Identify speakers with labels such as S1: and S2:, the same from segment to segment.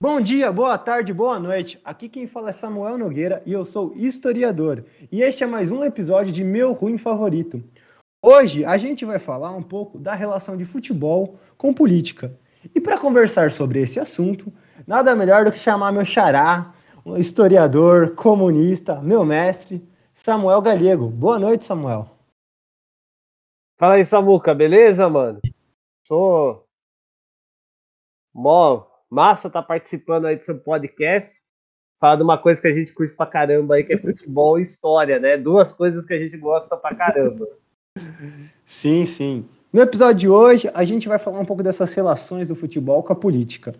S1: Bom dia, boa tarde, boa noite. Aqui quem fala é Samuel Nogueira e eu sou historiador. E este é mais um episódio de Meu Ruim Favorito. Hoje a gente vai falar um pouco da relação de futebol com política. E para conversar sobre esse assunto, nada melhor do que chamar meu xará, um historiador, comunista, meu mestre, Samuel Galego. Boa noite, Samuel.
S2: Fala aí, Samuca, beleza, mano? Sou. Mó, massa tá participando aí do seu podcast. Falar de uma coisa que a gente curte pra caramba aí, que é futebol e história, né? Duas coisas que a gente gosta pra caramba.
S1: Sim, sim. No episódio de hoje, a gente vai falar um pouco dessas relações do futebol com a política.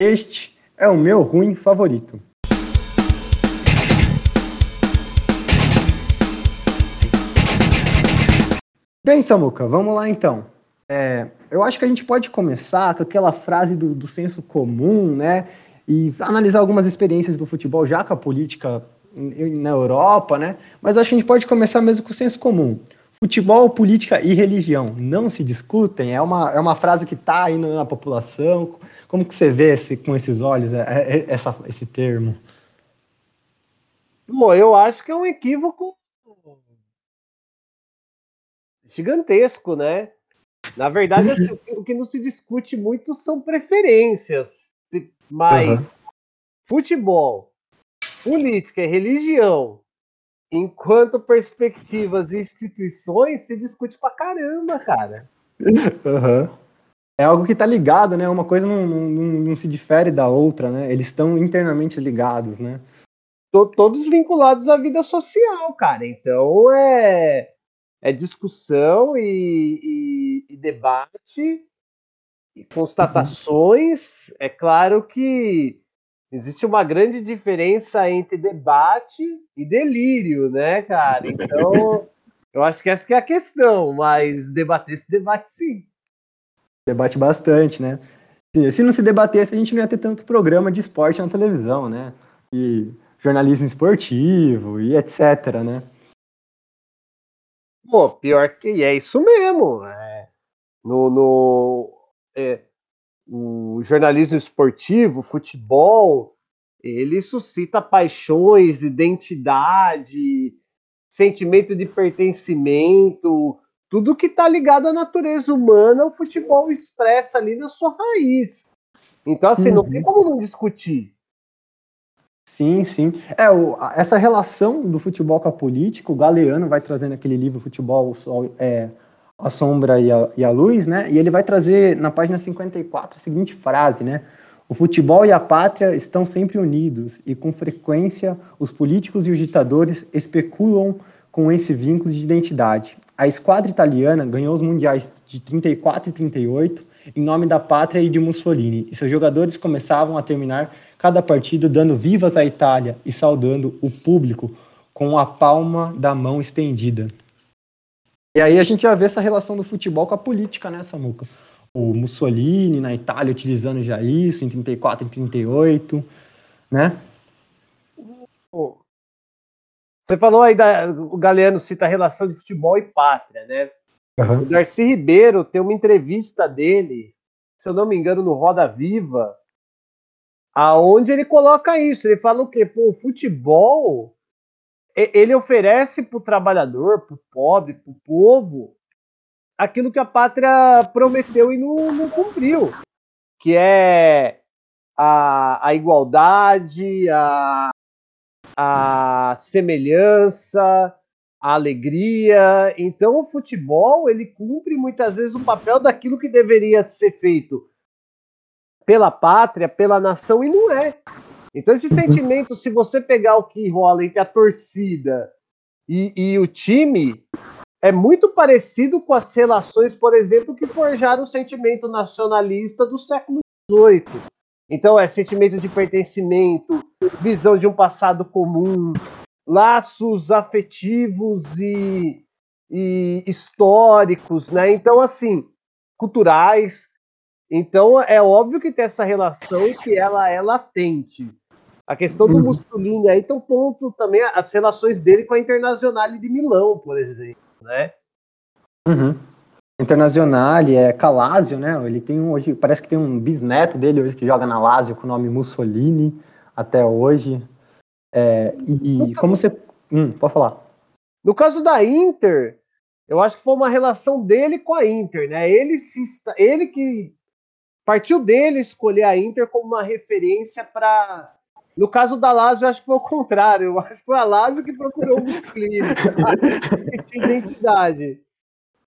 S1: Este é o meu ruim favorito. Bem, Samuca, vamos lá então. É, eu acho que a gente pode começar com aquela frase do, do senso comum, né? E analisar algumas experiências do futebol já com a política na Europa, né? Mas acho que a gente pode começar mesmo com o senso comum. Futebol, política e religião não se discutem? É uma, é uma frase que está aí na população. Como que você vê esse, com esses olhos é, é, essa, esse termo?
S2: Bom, eu acho que é um equívoco gigantesco, né? Na verdade, assim, o que não se discute muito são preferências, mas uhum. futebol, política e religião, enquanto perspectivas e instituições, se discute pra caramba, cara.
S1: Uhum. É algo que tá ligado, né? Uma coisa não, não, não se difere da outra, né? Eles estão internamente ligados, né?
S2: Todos vinculados à vida social, cara. Então é é discussão e, e, e debate e constatações. Uhum. É claro que existe uma grande diferença entre debate e delírio, né, cara? Então, eu acho que essa que é a questão, mas debater se debate sim.
S1: Debate bastante, né? Se não se debatesse, a gente não ia ter tanto programa de esporte na televisão, né? E jornalismo esportivo e etc, né?
S2: Pô, pior que é isso mesmo. No, no é, o jornalismo esportivo, futebol, ele suscita paixões, identidade, sentimento de pertencimento, tudo que está ligado à natureza humana, o futebol expressa ali na sua raiz. Então, assim, uhum. não tem uhum. como não discutir.
S1: Sim, sim. É, o, essa relação do futebol com a política, o Galeano vai trazendo aquele livro Futebol, é, A Sombra e a, e a Luz, né? E ele vai trazer na página 54 a seguinte frase, né? O futebol e a pátria estão sempre unidos e, com frequência, os políticos e os ditadores especulam com esse vínculo de identidade. A esquadra italiana ganhou os mundiais de 34 e 38 em nome da pátria e de Mussolini, e seus jogadores começavam a terminar cada partido dando vivas à Itália e saudando o público com a palma da mão estendida. E aí a gente já vê essa relação do futebol com a política, né, Samuca? O Mussolini na Itália utilizando já isso em 34 e 38, né?
S2: Você falou aí da, o Galeano cita a relação de futebol e pátria, né? Uhum. O Darcy Ribeiro tem uma entrevista dele, se eu não me engano, no Roda Viva, aonde ele coloca isso. Ele fala o quê? Pô, o futebol ele oferece para o trabalhador, para o pobre, para o povo, aquilo que a pátria prometeu e não, não cumpriu, que é a, a igualdade, a, a semelhança, a alegria. Então, o futebol ele cumpre muitas vezes o papel daquilo que deveria ser feito pela pátria, pela nação, e não é. Então, esse sentimento, se você pegar o que rola entre a torcida e, e o time, é muito parecido com as relações, por exemplo, que forjaram o sentimento nacionalista do século XVIII. Então, é sentimento de pertencimento, visão de um passado comum, laços afetivos e, e históricos, né? Então, assim, culturais. Então é óbvio que tem essa relação que ela é latente. A questão do uhum. Mussolini aí tem um ponto também as relações dele com a Internacional de Milão, por exemplo, né?
S1: Uhum. Internacional, é Calásio, né? Ele tem um, hoje, parece que tem um bisneto dele hoje que joga na Lazio com o nome Mussolini até hoje. É, e, e como você. Hum, pode falar.
S2: No caso da Inter, eu acho que foi uma relação dele com a Inter, né? Ele, se, ele que partiu dele escolher a Inter como uma referência para. No caso da Lazio, eu acho que foi o contrário. Eu acho que foi a Lazio que procurou o Mussolini, que tinha identidade.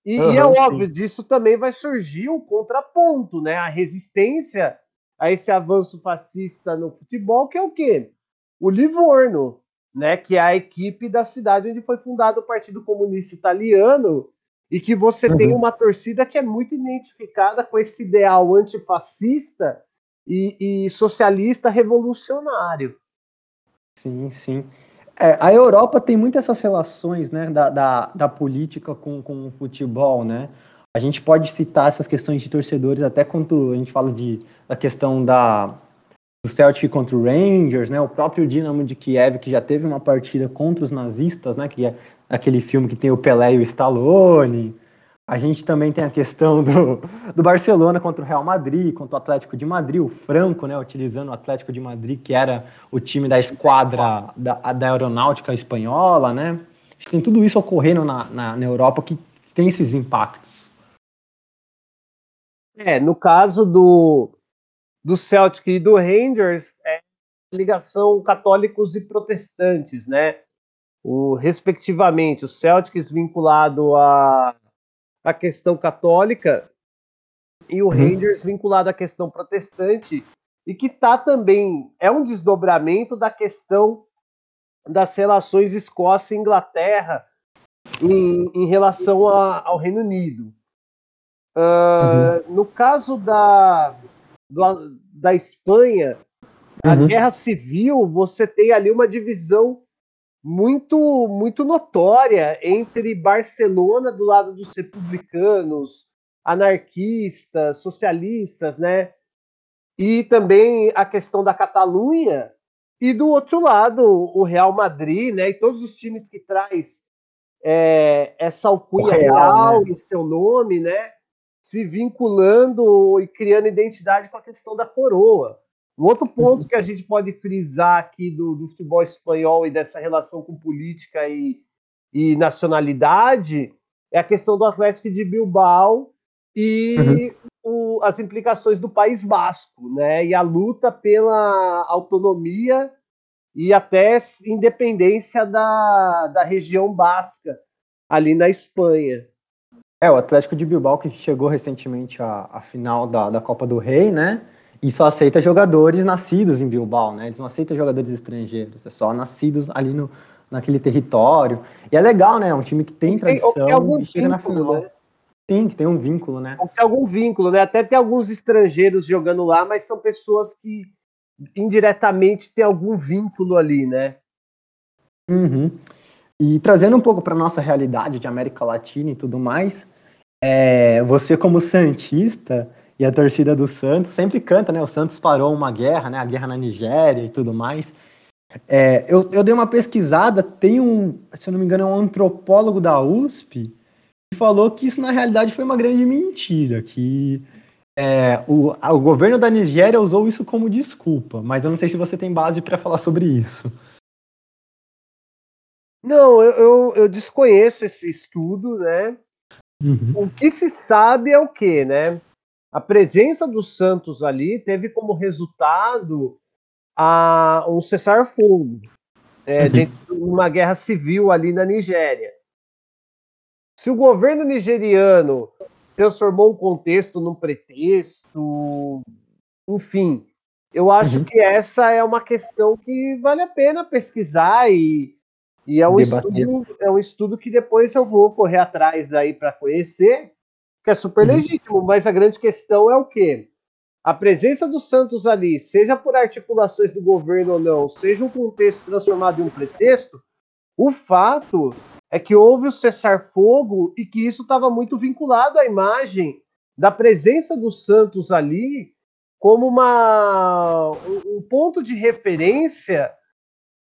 S2: E, uhum, e é óbvio, sim. disso também vai surgir um contraponto, né? A resistência a esse avanço fascista no futebol, que é o quê? O Livorno, né? Que é a equipe da cidade onde foi fundado o Partido Comunista Italiano e que você uhum. tem uma torcida que é muito identificada com esse ideal antifascista e, e socialista revolucionário.
S1: Sim, sim. É, a Europa tem muitas essas relações né, da, da, da, política com, com o futebol, né? A gente pode citar essas questões de torcedores até quando a gente fala de, da questão da, do Celtic contra o Rangers, né? O próprio Dinamo de Kiev, que já teve uma partida contra os nazistas, né? Que é aquele filme que tem o Pelé e o Stallone. A gente também tem a questão do, do Barcelona contra o Real Madrid, contra o Atlético de Madrid, o Franco, né, utilizando o Atlético de Madrid, que era o time da esquadra da, da aeronáutica espanhola, né? A gente tem tudo isso ocorrendo na, na, na Europa que tem esses impactos.
S2: É, no caso do, do Celtic e do Rangers, é ligação católicos e protestantes, né? O, respectivamente, o Celtics vinculado a a questão católica e o uhum. Rangers vinculado à questão protestante e que tá também é um desdobramento da questão das relações Escócia e Inglaterra em, em relação a, ao Reino Unido. Uh, uhum. No caso da, do, da Espanha, a uhum. guerra civil, você tem ali uma divisão muito muito notória entre Barcelona do lado dos republicanos, anarquistas, socialistas, né? E também a questão da Catalunha e do outro lado o Real Madrid, né? E todos os times que traz é, essa alcunha real, real né? em seu nome, né? Se vinculando e criando identidade com a questão da coroa. Um outro ponto que a gente pode frisar aqui do, do futebol espanhol e dessa relação com política e, e nacionalidade é a questão do Atlético de Bilbao e uhum. o, as implicações do País Basco, né? E a luta pela autonomia e até independência da, da região basca ali na Espanha.
S1: É, o Atlético de Bilbao que chegou recentemente à, à final da, da Copa do Rei, né? E só aceita jogadores nascidos em Bilbao, né? Eles não aceitam jogadores estrangeiros, é só nascidos ali no, naquele território. E é legal, né? É um time que tem tradição tem, e chega na final. Né? Sim, que tem um vínculo, né?
S2: Tem algum vínculo, né? Até tem alguns estrangeiros jogando lá, mas são pessoas que indiretamente têm algum vínculo ali, né?
S1: Uhum. E trazendo um pouco para nossa realidade de América Latina e tudo mais, é, você como santista, e a torcida do Santos sempre canta, né? O Santos parou uma guerra, né? A guerra na Nigéria e tudo mais. É, eu, eu dei uma pesquisada, tem um, se eu não me engano, é um antropólogo da USP que falou que isso na realidade foi uma grande mentira, que é, o, o governo da Nigéria usou isso como desculpa, mas eu não sei se você tem base para falar sobre isso.
S2: Não, eu, eu, eu, desconheço esse estudo, né? Uhum. O que se sabe é o que, né? A presença dos Santos ali teve como resultado a, um cessar-fogo é, uhum. dentro de uma guerra civil ali na Nigéria. Se o governo nigeriano transformou um contexto num pretexto, enfim, eu acho uhum. que essa é uma questão que vale a pena pesquisar e, e é, um estudo, é um estudo que depois eu vou correr atrás aí para conhecer que é super uhum. legítimo, mas a grande questão é o quê? A presença do Santos ali, seja por articulações do governo ou não, seja um contexto transformado em um pretexto, o fato é que houve o cessar-fogo e que isso estava muito vinculado à imagem da presença do Santos ali como uma, um ponto de referência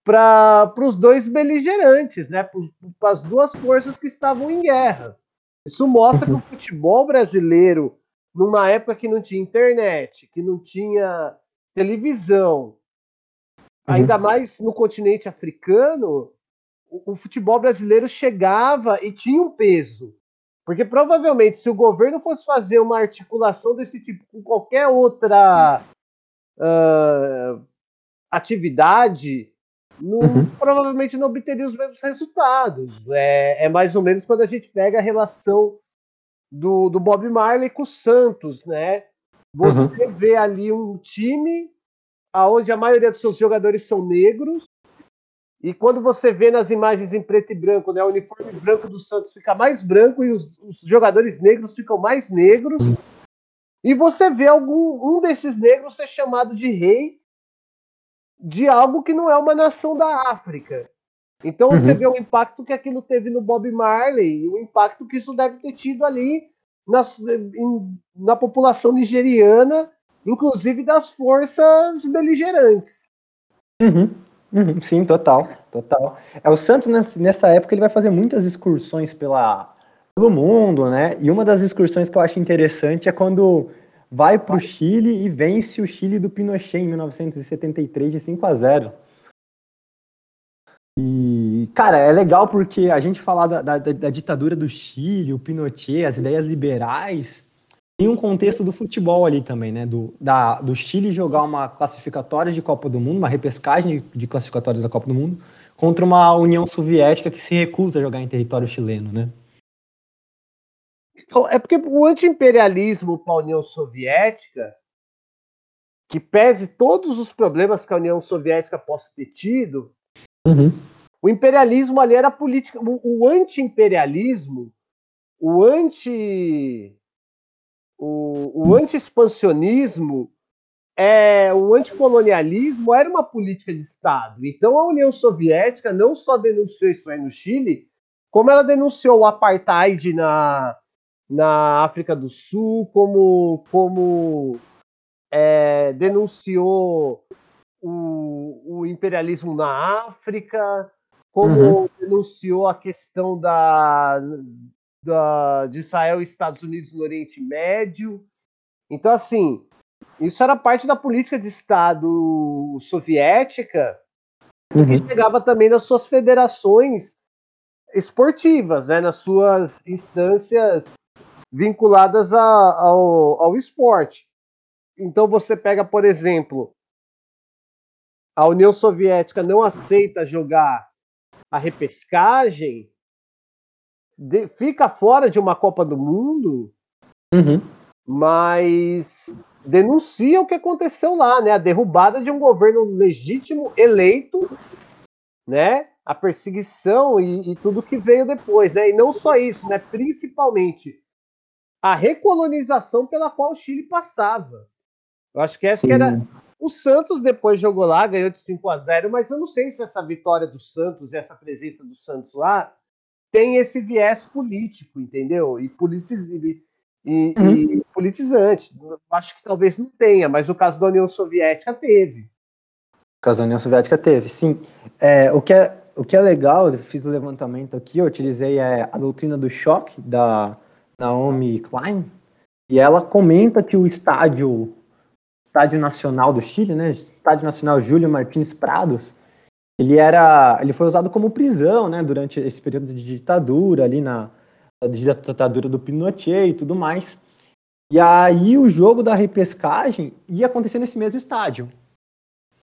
S2: para os dois beligerantes, né? para as duas forças que estavam em guerra. Isso mostra que o futebol brasileiro, numa época que não tinha internet, que não tinha televisão, ainda mais no continente africano, o, o futebol brasileiro chegava e tinha um peso. Porque provavelmente, se o governo fosse fazer uma articulação desse tipo com qualquer outra uh, atividade, não, uhum. provavelmente não obteria os mesmos resultados. É, é, mais ou menos quando a gente pega a relação do, do Bob Marley com o Santos, né? Você uhum. vê ali um time onde a maioria dos seus jogadores são negros, e quando você vê nas imagens em preto e branco, né, o uniforme branco do Santos fica mais branco e os, os jogadores negros ficam mais negros. Uhum. E você vê algum um desses negros ser chamado de rei de algo que não é uma nação da África. Então você uhum. vê o impacto que aquilo teve no Bob Marley, o impacto que isso deve ter tido ali na, em, na população nigeriana, inclusive das forças beligerantes.
S1: Uhum. Uhum. Sim, total, total. É o Santos nessa época ele vai fazer muitas excursões pela, pelo mundo, né? E uma das excursões que eu acho interessante é quando vai para o Chile e vence o Chile do Pinochet em 1973 de 5 a 0. E, cara, é legal porque a gente falar da, da, da, ditadura do Chile, o Pinochet, as ideias liberais, tem um contexto do futebol ali também, né? Do, da, do Chile jogar uma classificatória de Copa do Mundo, uma repescagem de classificatórias da Copa do Mundo, contra uma União Soviética que se recusa a jogar em território chileno, né?
S2: Então, é porque o anti-imperialismo para a União Soviética, que pese todos os problemas que a União Soviética possa ter tido, uhum. o imperialismo ali era política. O, o anti-imperialismo, o anti. O, o anti-expansionismo, é, o anticolonialismo era uma política de Estado. Então a União Soviética não só denunciou isso aí no Chile, como ela denunciou o apartheid na, na África do Sul, como, como é, denunciou o, o, imperialismo na África, como uhum. denunciou a questão da, da, de Israel e Estados Unidos no Oriente Médio. Então, assim, isso era parte da política de Estado soviética, uhum. que chegava também nas suas federações esportivas, né, nas suas instâncias vinculadas a, ao, ao esporte. Então você pega, por exemplo, a União Soviética não aceita jogar a repescagem, de, fica fora de uma Copa do Mundo, uhum. mas denuncia o que aconteceu lá, né? A derrubada de um governo legítimo eleito, né? A perseguição e, e tudo que veio depois, né? E não só isso, né? Principalmente a recolonização pela qual o Chile passava. Eu acho que essa que era. O Santos depois jogou lá, ganhou de 5 a 0 mas eu não sei se essa vitória do Santos, essa presença do Santos lá, tem esse viés político, entendeu? E, politiz... e, e, uhum. e politizante. Acho que talvez não tenha, mas o caso da União Soviética teve.
S1: O caso da União Soviética teve, sim. É, o, que é, o que é legal, eu fiz o levantamento aqui, eu utilizei é, a doutrina do choque da Naomi Klein, e ela comenta que o estádio, estádio nacional do Chile, né, estádio nacional Júlio Martins Prados, ele era, ele foi usado como prisão, né, durante esse período de ditadura ali na ditadura do Pinochet e tudo mais. E aí o jogo da repescagem ia acontecer nesse mesmo estádio.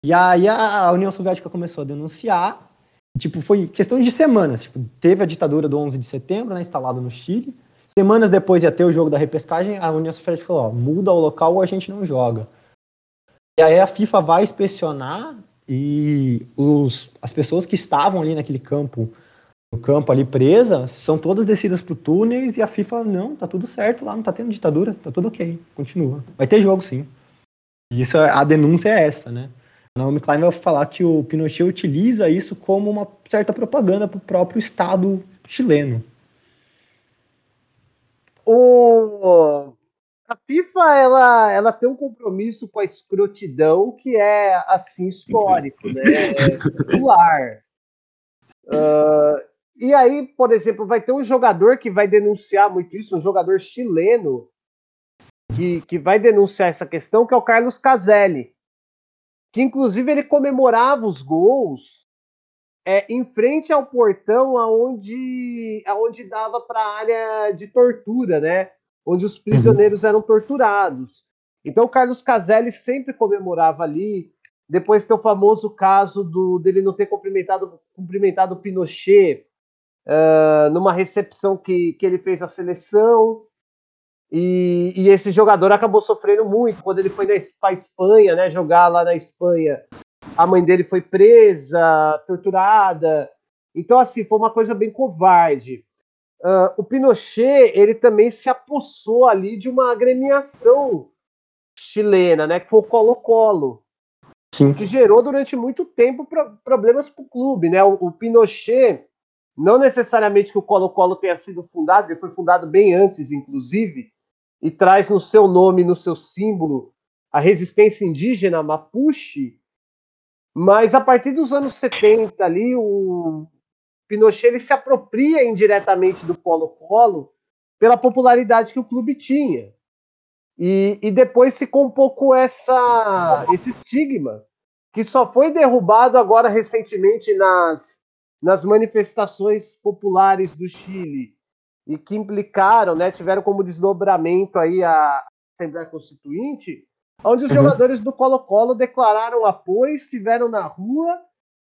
S1: E aí a União Soviética começou a denunciar, tipo, foi questão de semanas, tipo, teve a ditadura do 11 de setembro, né, instalada no Chile, Semanas depois ia ter o jogo da repescagem, a União Soviética falou, ó, muda o local ou a gente não joga. E aí a FIFA vai inspecionar e os, as pessoas que estavam ali naquele campo, no campo ali presa, são todas descidas pro túneis e a FIFA, não, tá tudo certo lá, não tá tendo ditadura, tá tudo ok, continua. Vai ter jogo sim. E isso, a denúncia é essa, né? A Naomi Klein vai falar que o Pinochet utiliza isso como uma certa propaganda para o próprio Estado chileno
S2: o, a FIFA ela, ela tem um compromisso com a escrotidão que é assim histórico, né? É. Uh, E aí, por exemplo, vai ter um jogador que vai denunciar muito isso, um jogador chileno, que, que vai denunciar essa questão, que é o Carlos Caselli. Que inclusive ele comemorava os gols é, em frente ao portão aonde, aonde dava para a área de tortura, né? Onde os prisioneiros uhum. eram torturados. Então o Carlos Caselli sempre comemorava ali. Depois tem o famoso caso do, dele não ter cumprimentado, cumprimentado o Pinochet uh, numa recepção que, que ele fez à seleção. E, e, esse jogador acabou sofrendo muito quando ele foi para a Espanha, né, jogar lá na Espanha. A mãe dele foi presa, torturada. Então, assim, foi uma coisa bem covarde. Uh, o Pinochet, ele também se apossou ali de uma agremiação chilena, né, que foi o Colo-Colo. Sim. Que gerou durante muito tempo pro problemas para o clube, né? O, o Pinochet, não necessariamente que o Colo-Colo tenha sido fundado, ele foi fundado bem antes, inclusive, e traz no seu nome, no seu símbolo, a resistência indígena Mapuche, mas a partir dos anos 70 ali, o Pinochet ele se apropria indiretamente do Colo-Colo pela popularidade que o clube tinha. E, e depois ficou um pouco essa, esse estigma, que só foi derrubado agora recentemente nas, nas manifestações populares do Chile, e que implicaram, né, tiveram como desdobramento aí a Assembleia Constituinte, onde os uhum. jogadores do Colo-Colo declararam apoio, estiveram na rua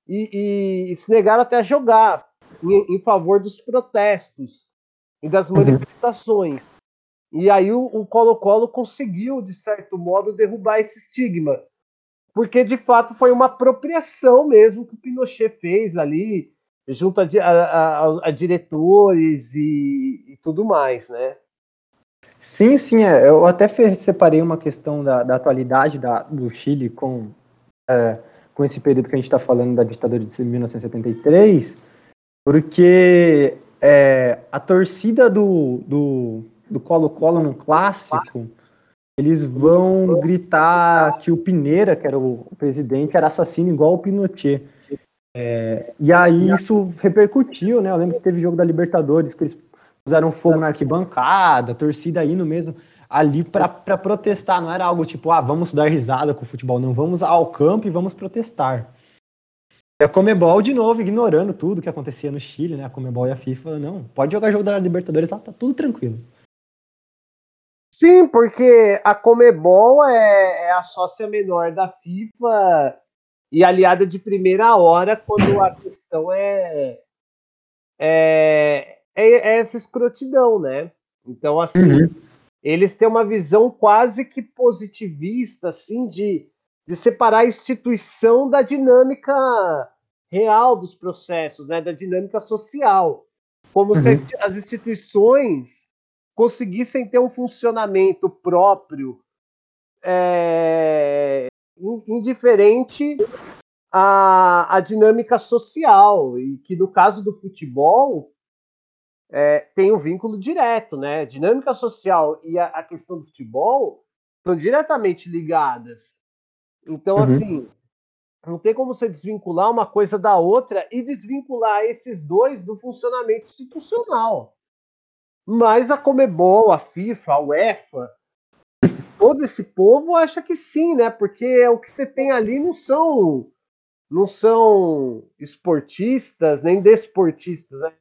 S2: e, e, e se negaram até a jogar em, em, favor dos protestos e das uhum. manifestações. E aí o Colo-Colo conseguiu, de certo modo, derrubar esse estigma. Porque, de fato, foi uma apropriação mesmo que o Pinochet fez ali, junto a, a, a, a diretores e, e, tudo mais, né?
S1: Sim, sim, é. eu até separei uma questão da, da atualidade da, do Chile com, é, com esse período que a gente está falando da ditadura de 1973, porque é, a torcida do, do, do Colo-Colo no clássico, eles vão gritar que o Pineira, que era o presidente, era assassino igual o Pinochet. É, e aí isso repercutiu, né? Eu lembro que teve jogo da Libertadores, que eles puseram fogo na arquibancada, torcida indo mesmo ali para protestar, não era algo tipo, ah, vamos dar risada com o futebol, não, vamos ao campo e vamos protestar. E a Comebol, de novo, ignorando tudo que acontecia no Chile, né? A Comebol e a FIFA, não, pode jogar jogo da Libertadores lá, tá tudo tranquilo.
S2: Sim, porque a Comebol é, é a sócia menor da FIFA e aliada de primeira hora quando a questão é, é, é, é essa escrotidão, né? Então, assim, uhum. eles têm uma visão quase que positivista, assim, de, de separar a instituição da dinâmica real dos processos, né? Da dinâmica social. Como uhum. se as, instituições conseguissem ter um funcionamento próprio é, indiferente à, à dinâmica social, e que no caso do futebol é, tem um vínculo direto, né? Dinâmica social e a, a questão do futebol estão diretamente ligadas. Então, uhum. assim, não tem como você desvincular uma coisa da outra e desvincular esses dois do funcionamento institucional. Mas a Comebol, a FIFA, a UEFA, todo esse povo acha que sim, né? Porque o que você tem ali não são não são esportistas nem desportistas, né?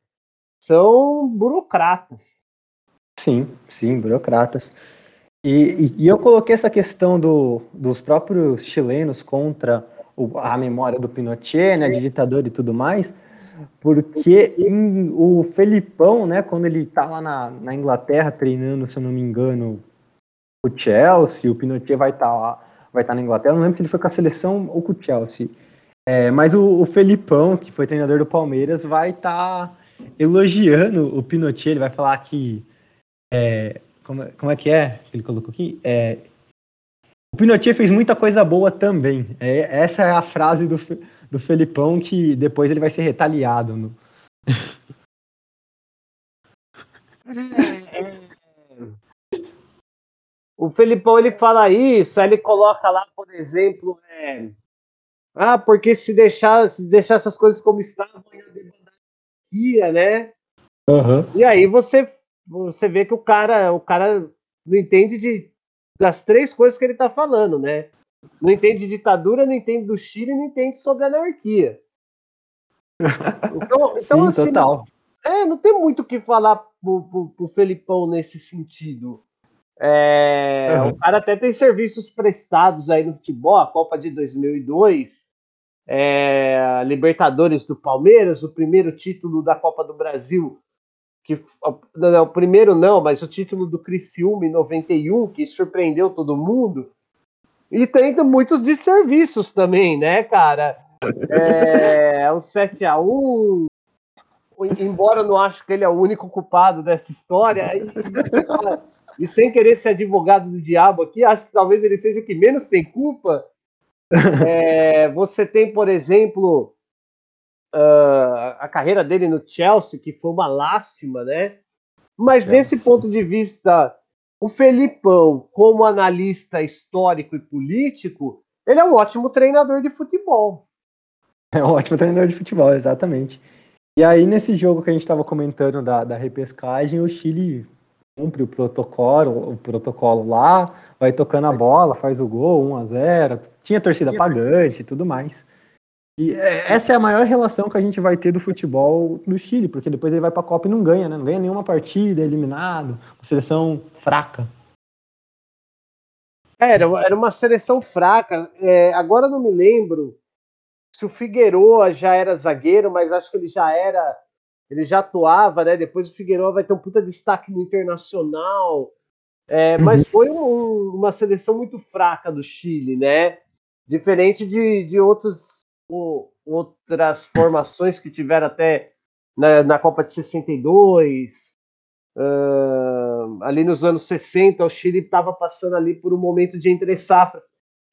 S2: São burocratas.
S1: Sim, sim, burocratas. E, e, e eu coloquei essa questão do, dos próprios chilenos contra o, a memória do Pinochet, né, de ditador e tudo mais, porque em, o Felipão, né, quando ele tá lá na, na, Inglaterra treinando, se eu não me engano, o Chelsea, o Pinochet vai estar tá lá, vai estar tá na Inglaterra, não lembro se ele foi com a seleção ou com o Chelsea. É, mas o, o Felipão, que foi treinador do Palmeiras, vai estar tá elogiando o Pinochet, ele vai falar que é, como, como é que é que ele colocou aqui? É, o Pinochet fez muita coisa boa também. É, essa é a frase do, do Felipão que depois ele vai ser retaliado. No...
S2: O Felipão ele fala isso, aí ele coloca lá, por exemplo, é... ah, porque se deixar, se deixar essas coisas como estavam, ia anarquia, né?
S1: Uhum.
S2: E aí você, você vê que o cara, o cara não entende de, das três coisas que ele está falando, né? Não entende de ditadura, não entende do Chile, não entende sobre anarquia.
S1: Então, então Sim, assim, total.
S2: É, não tem muito o que falar pro, pro, pro Felipão nesse sentido. É, uhum. O cara até tem serviços prestados aí no futebol, a Copa de 2002, é, Libertadores do Palmeiras, o primeiro título da Copa do Brasil, que não, o primeiro não, mas o título do Criciúma em 91, que surpreendeu todo mundo. E tem muitos desserviços também, né, cara? É, o 7 a 1 embora eu não acho que ele é o único culpado dessa história, e, e, sem querer ser advogado do diabo aqui, acho que talvez ele seja o que menos tem culpa. É, você tem, por exemplo, uh, a carreira dele no Chelsea, que foi uma lástima, né? Mas desse ponto de vista, o Felipão, como analista histórico e político, ele é um ótimo treinador de futebol.
S1: É um ótimo treinador de futebol, exatamente. E aí, nesse jogo que a gente estava comentando da, da repescagem, o Chile cumpre o protocolo, o protocolo lá, vai tocando a bola, faz o gol, 1 a 0 tinha torcida pagante e tudo mais. E é, essa é a maior relação que a gente vai ter do futebol no Chile, porque depois ele vai para a Copa e não ganha, né? Não ganha nenhuma partida, é eliminado, uma seleção fraca.
S2: É, era, era uma seleção fraca. É, agora não me lembro se o Figueroa já era zagueiro, mas acho que ele já era, ele já atuava, né? Depois o Figueroa vai ter um puta destaque no internacional. É, uhum. Mas foi um, uma seleção muito fraca do Chile, né? Diferente de, de outros, outras formações que tiveram até na, na Copa de 62. Uh, ali nos anos 60, o Chile estava passando ali por um momento de entre safra,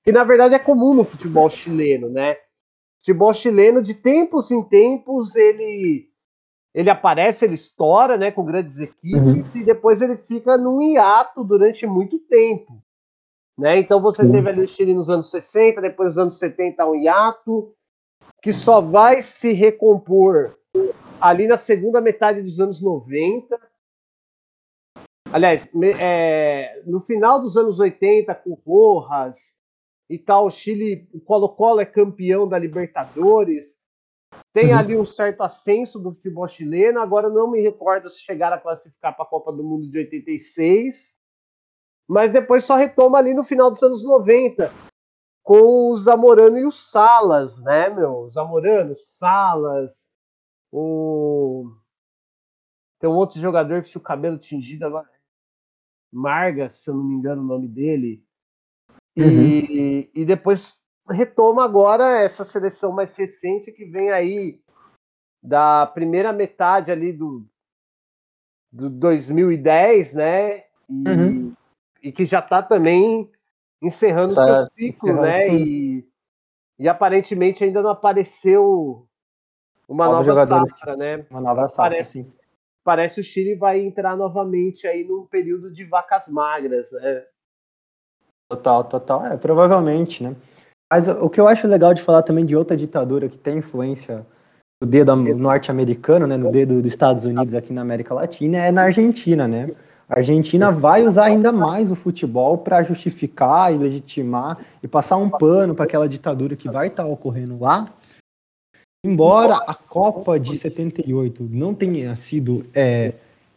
S2: que na verdade é comum no futebol chileno, né? futebol chileno, de tempos em tempos, ele ele aparece, ele estoura, né, com grandes equipes uhum. e depois ele fica num hiato durante muito tempo, né? Então você uhum. teve ali o Chile nos anos 60, depois nos anos 70 um hiato que só vai se recompor ali na segunda metade dos anos 90. Aliás, é, no final dos anos 80 com Rojas, e tal. O Chile, o Colo-Colo é campeão da Libertadores. Tem uhum. ali um certo ascenso do futebol chileno. Agora não me recordo se chegaram a classificar para a Copa do Mundo de 86. Mas depois só retoma ali no final dos anos 90 com o Zamorano e o Salas, né, meu? O Zamorano, Salas, o tem um outro jogador que tinha o cabelo tingido agora. Marga, se eu não me engano o nome dele. Uhum. E, e depois retoma agora essa seleção mais recente que vem aí da primeira metade ali do, do 2010, né? E, uhum. e que já está também encerrando tá, seu ciclo, né? E, e aparentemente ainda não apareceu uma nova safra, né?
S1: Uma nova safra, parece, sim.
S2: Parece o Chile vai entrar novamente aí num período de vacas magras, né?
S1: Total, total. É, provavelmente, né? Mas o que eu acho legal de falar também de outra ditadura que tem influência no dedo norte-americano, né, no dedo dos Estados Unidos aqui na América Latina, é na Argentina, né? A Argentina vai usar ainda mais o futebol para justificar e legitimar e passar um pano para aquela ditadura que vai estar tá ocorrendo lá. Embora a Copa de 78 não tenha sido é,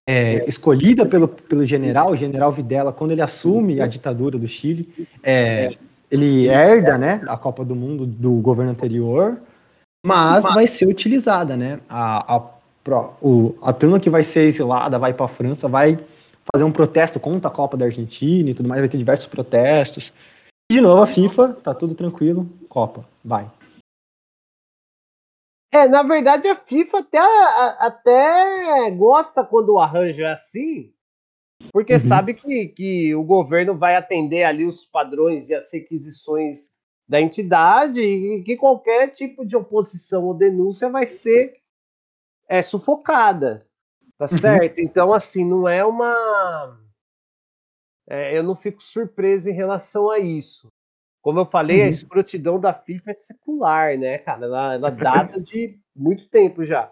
S1: é, escolhida pelo, pelo general, o general Videla, quando ele assume a ditadura do Chile, é, ele herda né, a Copa do Mundo do governo anterior, mas vai ser utilizada, né? A, a, o, a turma que vai ser exilada, vai para a França, vai fazer um protesto contra a Copa da Argentina e tudo mais, vai ter diversos protestos. E de novo a FIFA, tá tudo tranquilo, Copa, vai.
S2: É, na verdade a FIFA até, até gosta quando o arranjo é assim, porque uhum. sabe que, que o governo vai atender ali os padrões e as requisições da entidade e que qualquer tipo de oposição ou denúncia vai ser é, sufocada, tá uhum. certo? Então, assim, não é uma. É, eu não fico surpreso em relação a isso. Como eu falei, uhum. a escrotidão da FIFA é secular, né, cara? Ela, ela data de muito tempo já.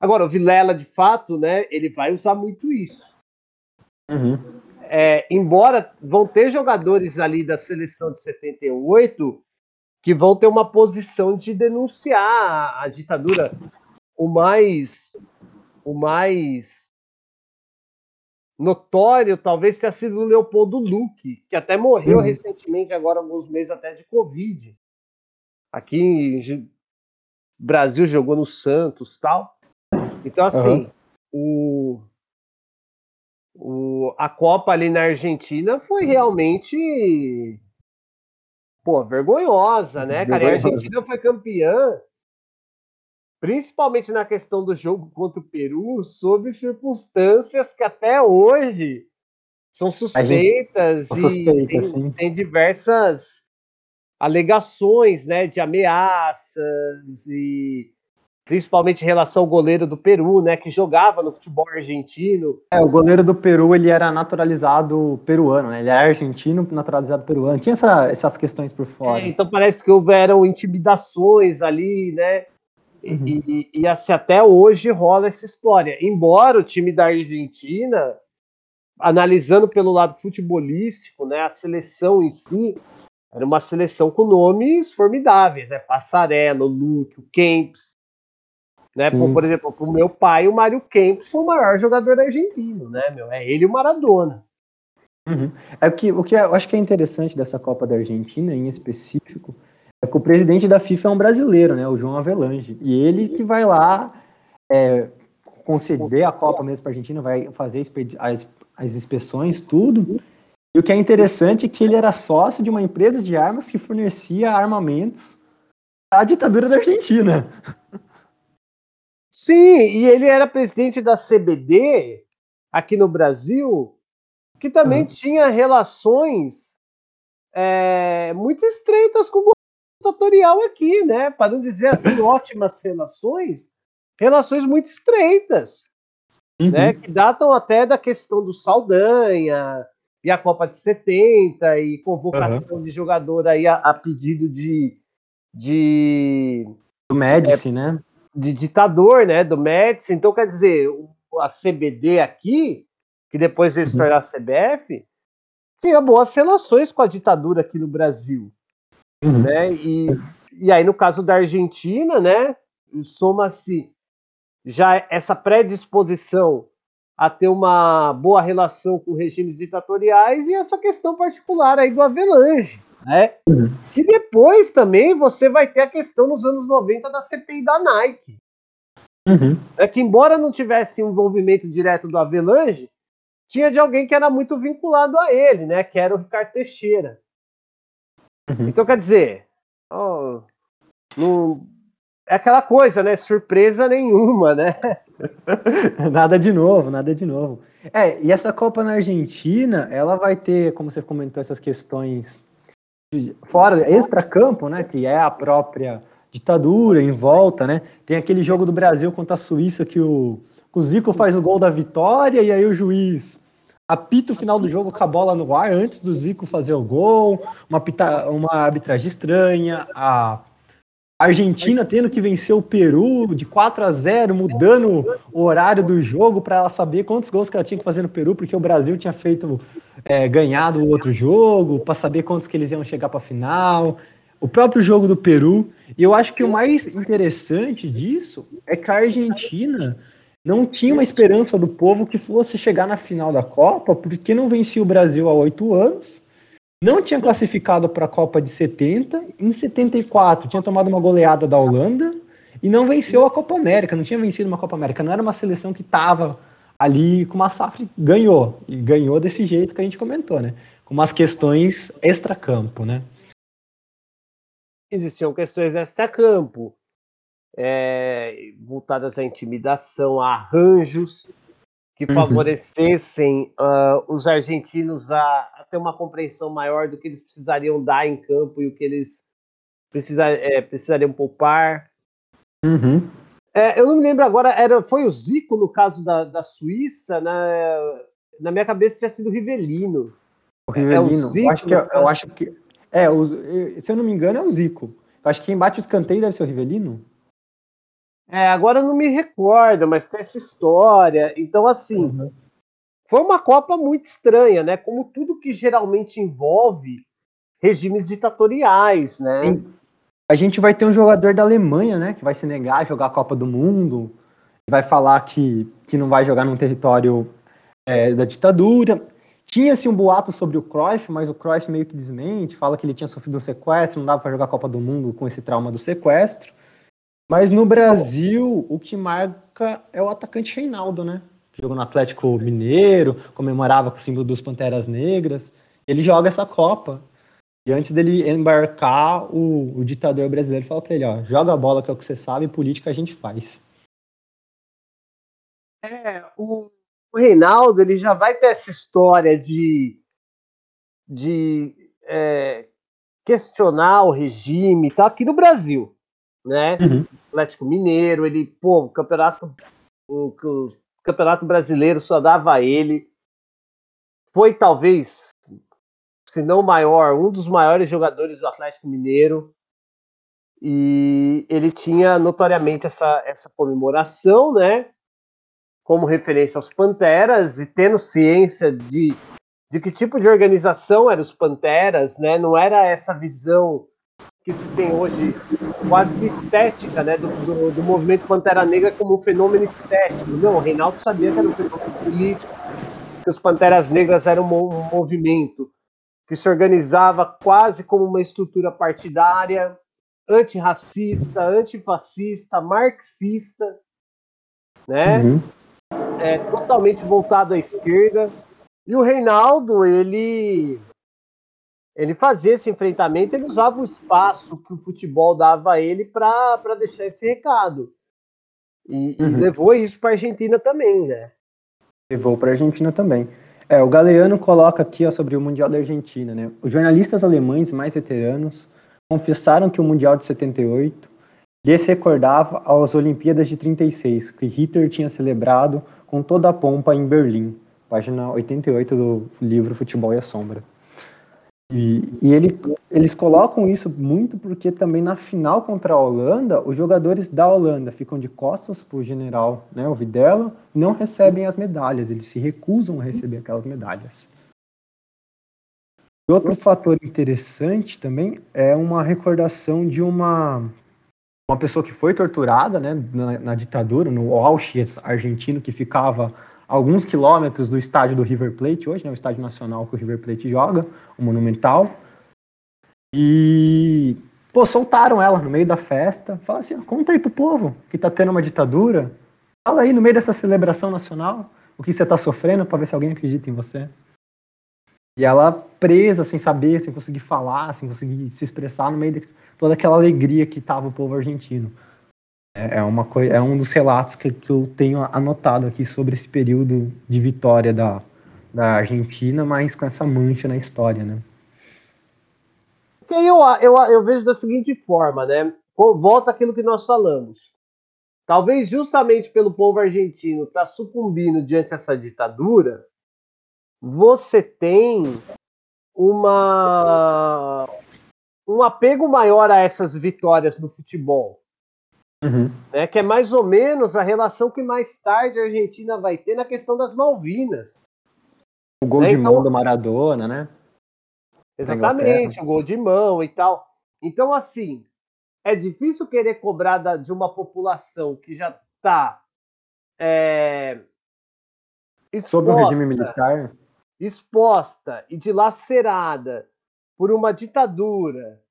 S2: Agora, o Vilela, de fato, né, ele vai usar muito isso. Uhum. É, embora vão ter jogadores ali da seleção de 78 que vão ter uma posição de denunciar a, ditadura o mais o mais notório talvez tenha sido o Leopoldo Luque, que até morreu uhum. recentemente, agora alguns meses até de Covid. Aqui em Brasil jogou no Santos tal. Então, assim, uhum. o, o, a Copa ali na Argentina foi realmente pô, vergonhosa, né, cara? E a Argentina foi campeã principalmente na questão do jogo contra o Peru, sob circunstâncias que até hoje são suspeitas gente, e suspeita, tem, tem, diversas alegações, né, de ameaças e principalmente em relação ao goleiro do Peru, né, que jogava no futebol argentino.
S1: É, o goleiro do Peru, ele era naturalizado peruano, né? Ele é argentino, naturalizado peruano. Tinha essa, essas questões por fora. É,
S2: então parece que houveram intimidações ali, né? Uhum. E, e, assim, até hoje rola essa história. Embora o time da Argentina, analisando pelo lado futebolístico, né, a seleção em si, era uma seleção com nomes formidáveis, né? Passarello, Luque, Kempis. Né? Por, por, exemplo, o meu pai, o Mário Kempis, foi o maior jogador argentino, né, meu? É ele e o Maradona.
S1: Uhum. É o que, o que eu acho que é interessante dessa Copa da Argentina, em específico, é que o presidente da FIFA é um brasileiro, né? O João Avelange. E ele que vai lá é, conceder a Copa mesmo para a Argentina, vai fazer as, as inspeções, tudo. E o que é interessante é que ele era sócio de uma empresa de armas que fornecia armamentos à ditadura da Argentina.
S2: Sim, e ele era presidente da CBD aqui no Brasil, que também uhum. tinha relações é, muito estreitas com o ditatorial aqui, né? Para não dizer assim, ótimas relações, relações muito estreitas, uhum. né? Que datam até da questão do Saldanha e a Copa de 70 e convocação uhum. de jogador aí a, a pedido de, de
S1: do Médici, é, né?
S2: De ditador, né? Do Médici. Então, quer dizer, a CBD aqui, que depois veio se uhum. tornar a CBF, tinha boas relações com a ditadura aqui no Brasil. Uhum. Né? E, e aí, no caso da Argentina, né, soma-se já essa predisposição a ter uma boa relação com regimes ditatoriais e essa questão particular aí do Avelange, né? Uhum. Que depois também você vai ter a questão nos anos 90 da CPI da Nike. Uhum. É que embora não tivesse envolvimento direto do Avelange, tinha de alguém que era muito vinculado a ele, né? Que era o Ricardo Teixeira. Uhum. Então, quer dizer, oh, não, é aquela coisa, né? Surpresa nenhuma, né?
S1: nada de novo, nada de novo. É, e essa Copa na Argentina, ela vai ter, como você comentou, essas questões fora, extra-campo, né? Que é a própria ditadura em volta, né? Tem aquele jogo do Brasil contra a Suíça que o, o Zico faz o gol da vitória e aí o juiz apita o final do jogo com a bola no ar antes do Zico fazer o gol, uma, pita, uma arbitragem estranha, a Argentina tendo que vencer o Peru de 4 a 0, mudando o horário do jogo para ela saber quantos gols que ela tinha que fazer no Peru, porque o Brasil tinha feito é, ganhado o outro jogo, para saber quantos que eles iam chegar para a final. O próprio jogo do Peru. E eu acho que o mais interessante disso é que a Argentina não tinha uma esperança do povo que fosse chegar na final da Copa, porque não vencia o Brasil há oito anos, não tinha classificado para a Copa de 70, em 74 tinha tomado uma goleada da Holanda e não venceu a Copa América, não tinha vencido uma Copa América, não era uma seleção que estava ali com uma safra, ganhou, e ganhou desse jeito que a gente comentou, né? Com umas questões extra-campo, né?
S2: Existiam questões extra-campo é, voltadas à intimidação, a arranjos que uhum. favorecessem uh, os argentinos a, a, ter uma compreensão maior do que eles precisariam dar em campo e o que eles precisar, é, precisariam poupar. Uhum. É, eu não me lembro agora, era, foi o Zico no caso da, da Suíça, na, na minha cabeça tinha sido o Rivelino.
S1: O Rivelino, é, o Zico, eu, acho que, é, eu acho que. É, o, se eu não me engano, é o Zico. Eu acho que quem bate o escanteio deve ser o Rivelino.
S2: É, agora não me recordo, mas tem essa história. Então, assim, uhum. foi uma Copa muito estranha, né? Como tudo que geralmente envolve regimes ditatoriais, né? Sim.
S1: A gente vai ter um jogador da Alemanha, né? Que vai se negar a jogar a Copa do Mundo, vai falar que, que não vai jogar num território é, da ditadura. Tinha-se um boato sobre o Cruyff, mas o Cruyff meio que desmente, fala que ele tinha sofrido um sequestro, não dava para jogar a Copa do Mundo com esse trauma do sequestro. Mas no Brasil, o que marca é o atacante Reinaldo, né? Jogou no Atlético Mineiro, comemorava com o símbolo dos Panteras Negras. Ele joga essa Copa. E antes dele embarcar, o, o ditador brasileiro fala para ele: ó, joga a bola que é o que você sabe, política a gente faz.
S2: É, o, o Reinaldo ele já vai ter essa história de, de é, questionar o regime, tá aqui no Brasil né? Uhum. Atlético Mineiro, ele, pô, o campeonato, o, o, campeonato brasileiro só dava a ele. Foi talvez, se não maior, um dos maiores jogadores do Atlético Mineiro. E ele tinha notoriamente essa, essa comemoração, né? Como referência aos Panteras e tendo ciência de, de que tipo de organização eram os Panteras, né? Não era essa visão que se tem hoje quase que estética, né, do, do, do, movimento Pantera Negra como um fenômeno estético. Não, o Reinaldo sabia que era um fenômeno político, que os Panteras Negras eram um, movimento que se organizava quase como uma estrutura partidária, antirracista, antifascista, marxista, né? Uhum. É, totalmente voltado à esquerda. E o Reinaldo, ele ele fazia esse enfrentamento, ele usava o espaço que o futebol dava a ele para deixar esse recado. E, uhum. e levou isso para a Argentina também, né?
S1: Levou para a Argentina também. É, o Galeano coloca aqui ó, sobre o Mundial da Argentina, né? Os jornalistas alemães mais veteranos confessaram que o Mundial de 78 lhes recordava as Olimpíadas de 36, que Hitler tinha celebrado com toda a pompa em Berlim. Página 88 do livro Futebol e a Sombra. E, e ele, eles colocam isso muito porque também na final contra a Holanda, os jogadores da Holanda ficam de costas para o general, né, o Videla, não recebem as medalhas, eles se recusam a receber aquelas medalhas. Outro fator interessante também é uma recordação de uma, uma pessoa que foi torturada né, na, na ditadura, no Auschwitz argentino, que ficava alguns quilômetros do estádio do River Plate hoje, né, o estádio nacional que o River Plate joga, o Monumental. E, pô, soltaram ela no meio da festa. Fala assim, conta aí pro povo que tá tendo uma ditadura. Fala aí no meio dessa celebração nacional o que você tá sofrendo para ver se alguém acredita em você. E ela presa, sem saber, sem conseguir falar, sem conseguir se expressar no meio de toda aquela alegria que tava o povo argentino. É, é, uma coisa, é um dos relatos que, que eu tenho anotado aqui sobre esse período de vitória da, da Argentina, mas com essa mancha na história, né?
S2: Eu, eu, eu vejo da seguinte forma, né? Volta aquilo que nós falamos. Talvez justamente pelo povo argentino estar tá sucumbindo diante dessa ditadura, você tem uma um apego maior a essas vitórias no futebol. Uhum. Né, que é mais ou menos a relação que mais tarde a Argentina vai ter na questão das Malvinas.
S1: O gol né? de então, mão do Maradona, né?
S2: Exatamente, o gol de mão e tal. Então, assim, é difícil querer cobrar da, de uma população que já está é,
S1: sob o regime militar
S2: exposta e dilacerada por uma ditadura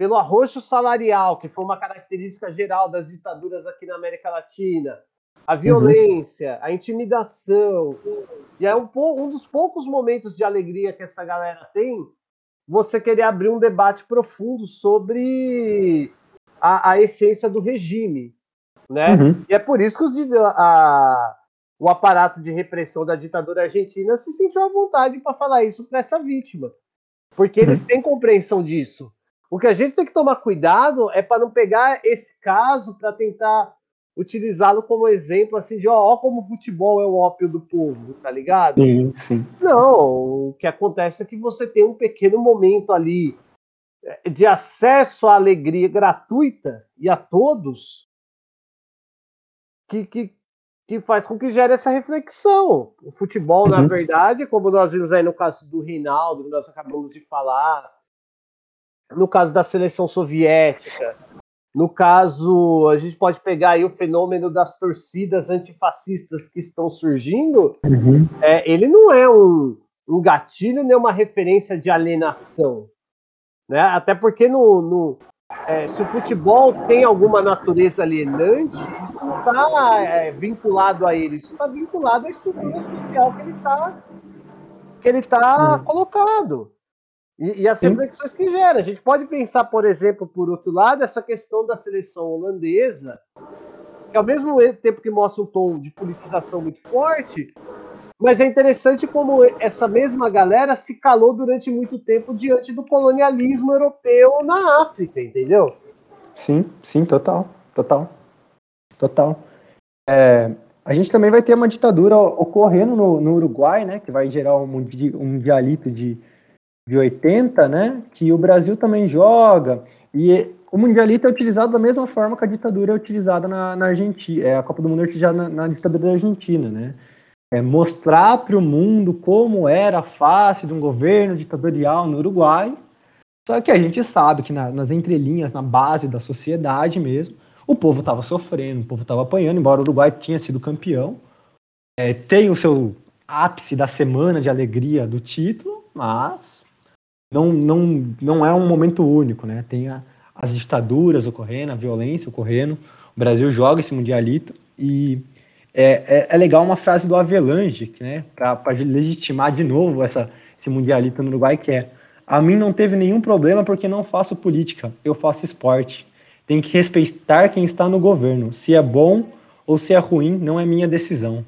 S2: pelo arroxo salarial, que foi uma característica geral das ditaduras aqui na América Latina, a uhum. violência, uhum. a intimidação, e é um, um dos poucos momentos de alegria que essa galera tem, você querer abrir um debate profundo sobre a, a essência do regime, né? Uhum. E é por isso que os, a, o aparato de repressão da ditadura argentina se sentiu à vontade para falar isso para essa vítima, porque eles uhum. têm compreensão disso. O que a gente tem que tomar cuidado é para não pegar esse caso para tentar utilizá-lo como exemplo, assim, de ó, ó, como o futebol é o ópio do povo, tá ligado?
S1: Sim, sim.
S2: Não, o que acontece é que você tem um pequeno momento ali é, de acesso à alegria gratuita e a todos, que, que, que faz com que gere essa reflexão. O futebol, uhum. na verdade, como nós vimos aí no caso do Reinaldo, que nós acabamos de falar, no caso da seleção soviética, no caso, a gente pode pegar aí o fenômeno das torcidas antifascistas que estão surgindo, uhum. é, ele não é um, um gatilho nem uma referência de alienação. Né? Até porque no, no é, se o futebol tem alguma natureza alienante, isso não está é, vinculado a ele, isso está vinculado à estrutura social que ele está que ele tá uhum. colocado. E, e as reflexões que gera. A gente pode pensar, por exemplo, por outro lado, essa questão da seleção holandesa, que ao mesmo tempo que mostra um tom de politização muito forte, mas é interessante como essa mesma galera se calou durante muito tempo diante do colonialismo europeu na África, entendeu?
S1: Sim, sim, total, total, total. É, a gente também vai ter uma ditadura ocorrendo no, no Uruguai, né, que vai gerar um, um dialito de de 80, né, que o Brasil também joga, e o Mundialito é utilizado da mesma forma que a ditadura é utilizada na, na Argentina, é a Copa do Mundo é utilizada na, na ditadura da Argentina, né, é mostrar para o mundo como era a face de um governo ditatorial no Uruguai, só que a gente sabe que na, nas entrelinhas, na base da sociedade mesmo, o povo estava sofrendo, o povo estava apanhando, embora o Uruguai tinha sido campeão, é, tem o seu ápice da semana de alegria do título, mas não, não, não é um momento único, né? Tem a, as ditaduras ocorrendo, a violência ocorrendo. O Brasil joga esse mundialito e é, é, é legal uma frase do Avelange, né? Para legitimar de novo essa, esse mundialito no Uruguai, que é a mim não teve nenhum problema porque não faço política, eu faço esporte. Tem que respeitar quem está no governo. Se é bom ou se é ruim, não é minha decisão.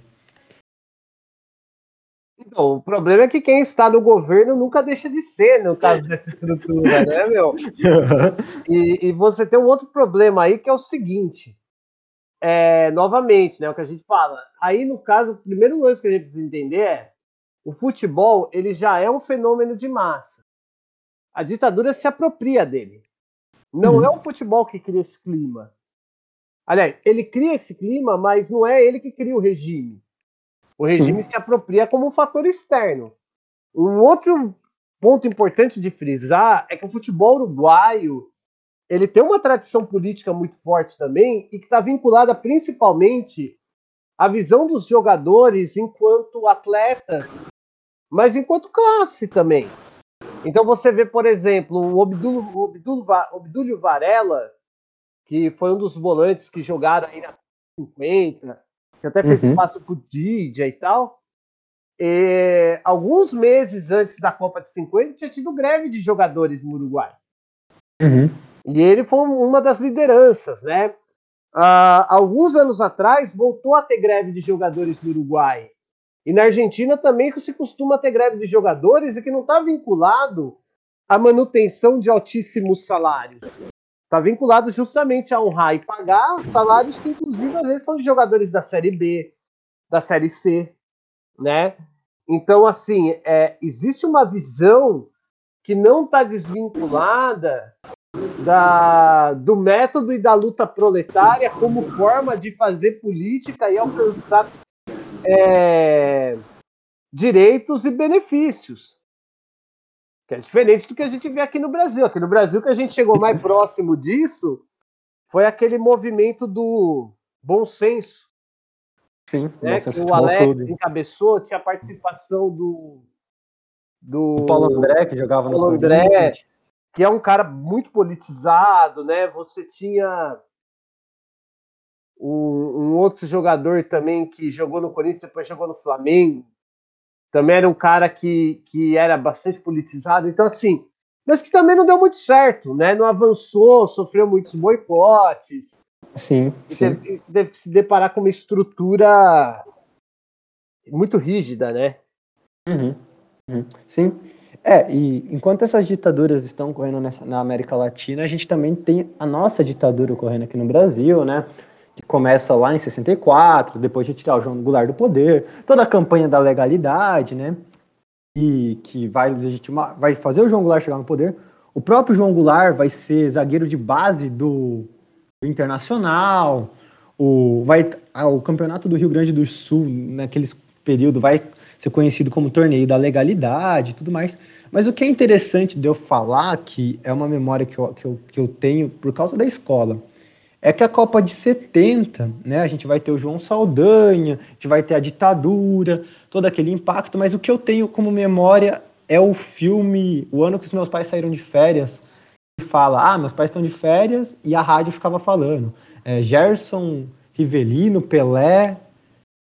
S2: Então, o problema é que quem está no governo nunca deixa de ser no caso dessa estrutura, né, meu? E, e, você tem um outro problema aí que é o seguinte. É, novamente, né, o que a gente fala. Aí, no caso, o primeiro lance que a gente precisa entender é o futebol ele já é um fenômeno de massa. A ditadura se apropria dele. Não uhum. é o futebol que cria esse clima. Aliás, ele cria esse clima, mas não é ele que cria o regime. O regime Sim. se apropria como um fator externo. Um outro ponto importante de frisar é que o futebol uruguaio ele tem uma tradição política muito forte também e que está vinculada principalmente à visão dos jogadores enquanto atletas, mas enquanto classe também. Então você vê, por exemplo, o Obdúlio Varela, que foi um dos volantes que jogaram aí na 50, que até fez uhum. um passo pro Didia e tal. E, alguns meses antes da Copa de 50, tinha tido greve de jogadores no Uruguai. Uhum. E ele foi uma das lideranças, né? Uh, alguns anos atrás, voltou a ter greve de jogadores no Uruguai. E na Argentina também que se costuma ter greve de jogadores e que não está vinculado à manutenção de altíssimos salários está vinculado justamente a honrar e pagar salários que, inclusive, às vezes são de jogadores da Série B, da Série C, né? Então, assim, é, existe uma visão que não está desvinculada da, do método e da luta proletária como forma de fazer política e alcançar é, direitos e benefícios. Que é diferente do que a gente vê aqui no Brasil. Aqui no Brasil, que a gente chegou mais próximo disso foi aquele movimento do bom senso.
S1: Sim,
S2: né, que o Alex clube. encabeçou, tinha a participação do. Do
S1: o Paulo André, que jogava
S2: Paulo no André, que é um cara muito politizado, né? Você tinha um, um, outro jogador também que jogou no Corinthians, depois jogou no Flamengo, também era um cara que, que era bastante politizado. Então, assim, mas que também não deu muito certo, né? Não avançou, sofreu muitos boicotes.
S1: Sim, sim.
S2: Teve, teve que se deparar com uma estrutura muito rígida, né?
S1: Uhum, uhum. Sim. É, e enquanto essas ditaduras estão ocorrendo nessa, na América Latina, a gente também tem a nossa ditadura ocorrendo aqui no Brasil, né? Que começa lá em 64, depois de tirar o João Goulart do poder, toda a campanha da legalidade, né? E que vai legitimar, vai fazer o João Goulart chegar no poder. O próprio João Goulart vai ser zagueiro de base do, Internacional. O, vai, ah, o campeonato do Rio Grande do Sul, naqueles período, vai ser conhecido como torneio da legalidade e tudo mais. Mas o que é interessante de eu falar, que é uma memória que eu, que eu, que eu tenho por causa da escola, é que a Copa de 70, né, a gente vai ter o João Saldanha, a gente vai ter a ditadura, todo aquele impacto, mas o que eu tenho como memória é o filme, o ano que os meus pais saíram de férias, que fala, ah, meus pais estão de férias, e a rádio ficava falando, é, Gerson, Rivelino, Pelé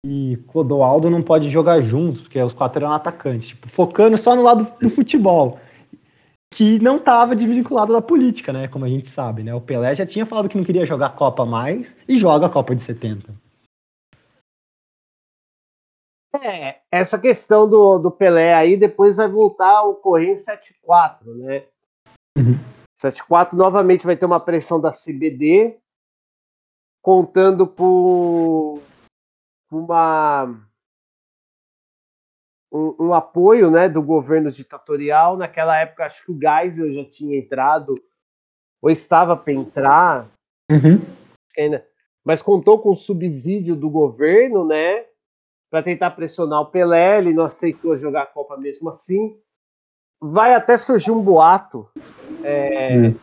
S1: e Clodoaldo não pode jogar juntos, porque os quatro eram atacantes, tipo, focando só no lado do futebol que não estava desvinculado da política, né? Como a gente sabe, né? O Pelé já tinha falado que não queria jogar Copa mais e joga a Copa de 70.
S2: É, essa questão do, do Pelé aí depois vai voltar a ocorrer em 7-4, né? Uhum. 7-4 novamente vai ter uma pressão da CBD, contando por uma um, um, apoio né, do governo ditatorial. Naquela época, acho que o Geisel já tinha entrado, ou estava para entrar, uhum. ainda, mas contou com o subsídio do governo, né? Para tentar pressionar o Pelé, ele não aceitou jogar a Copa mesmo assim. Vai até surgir um boato é, uhum.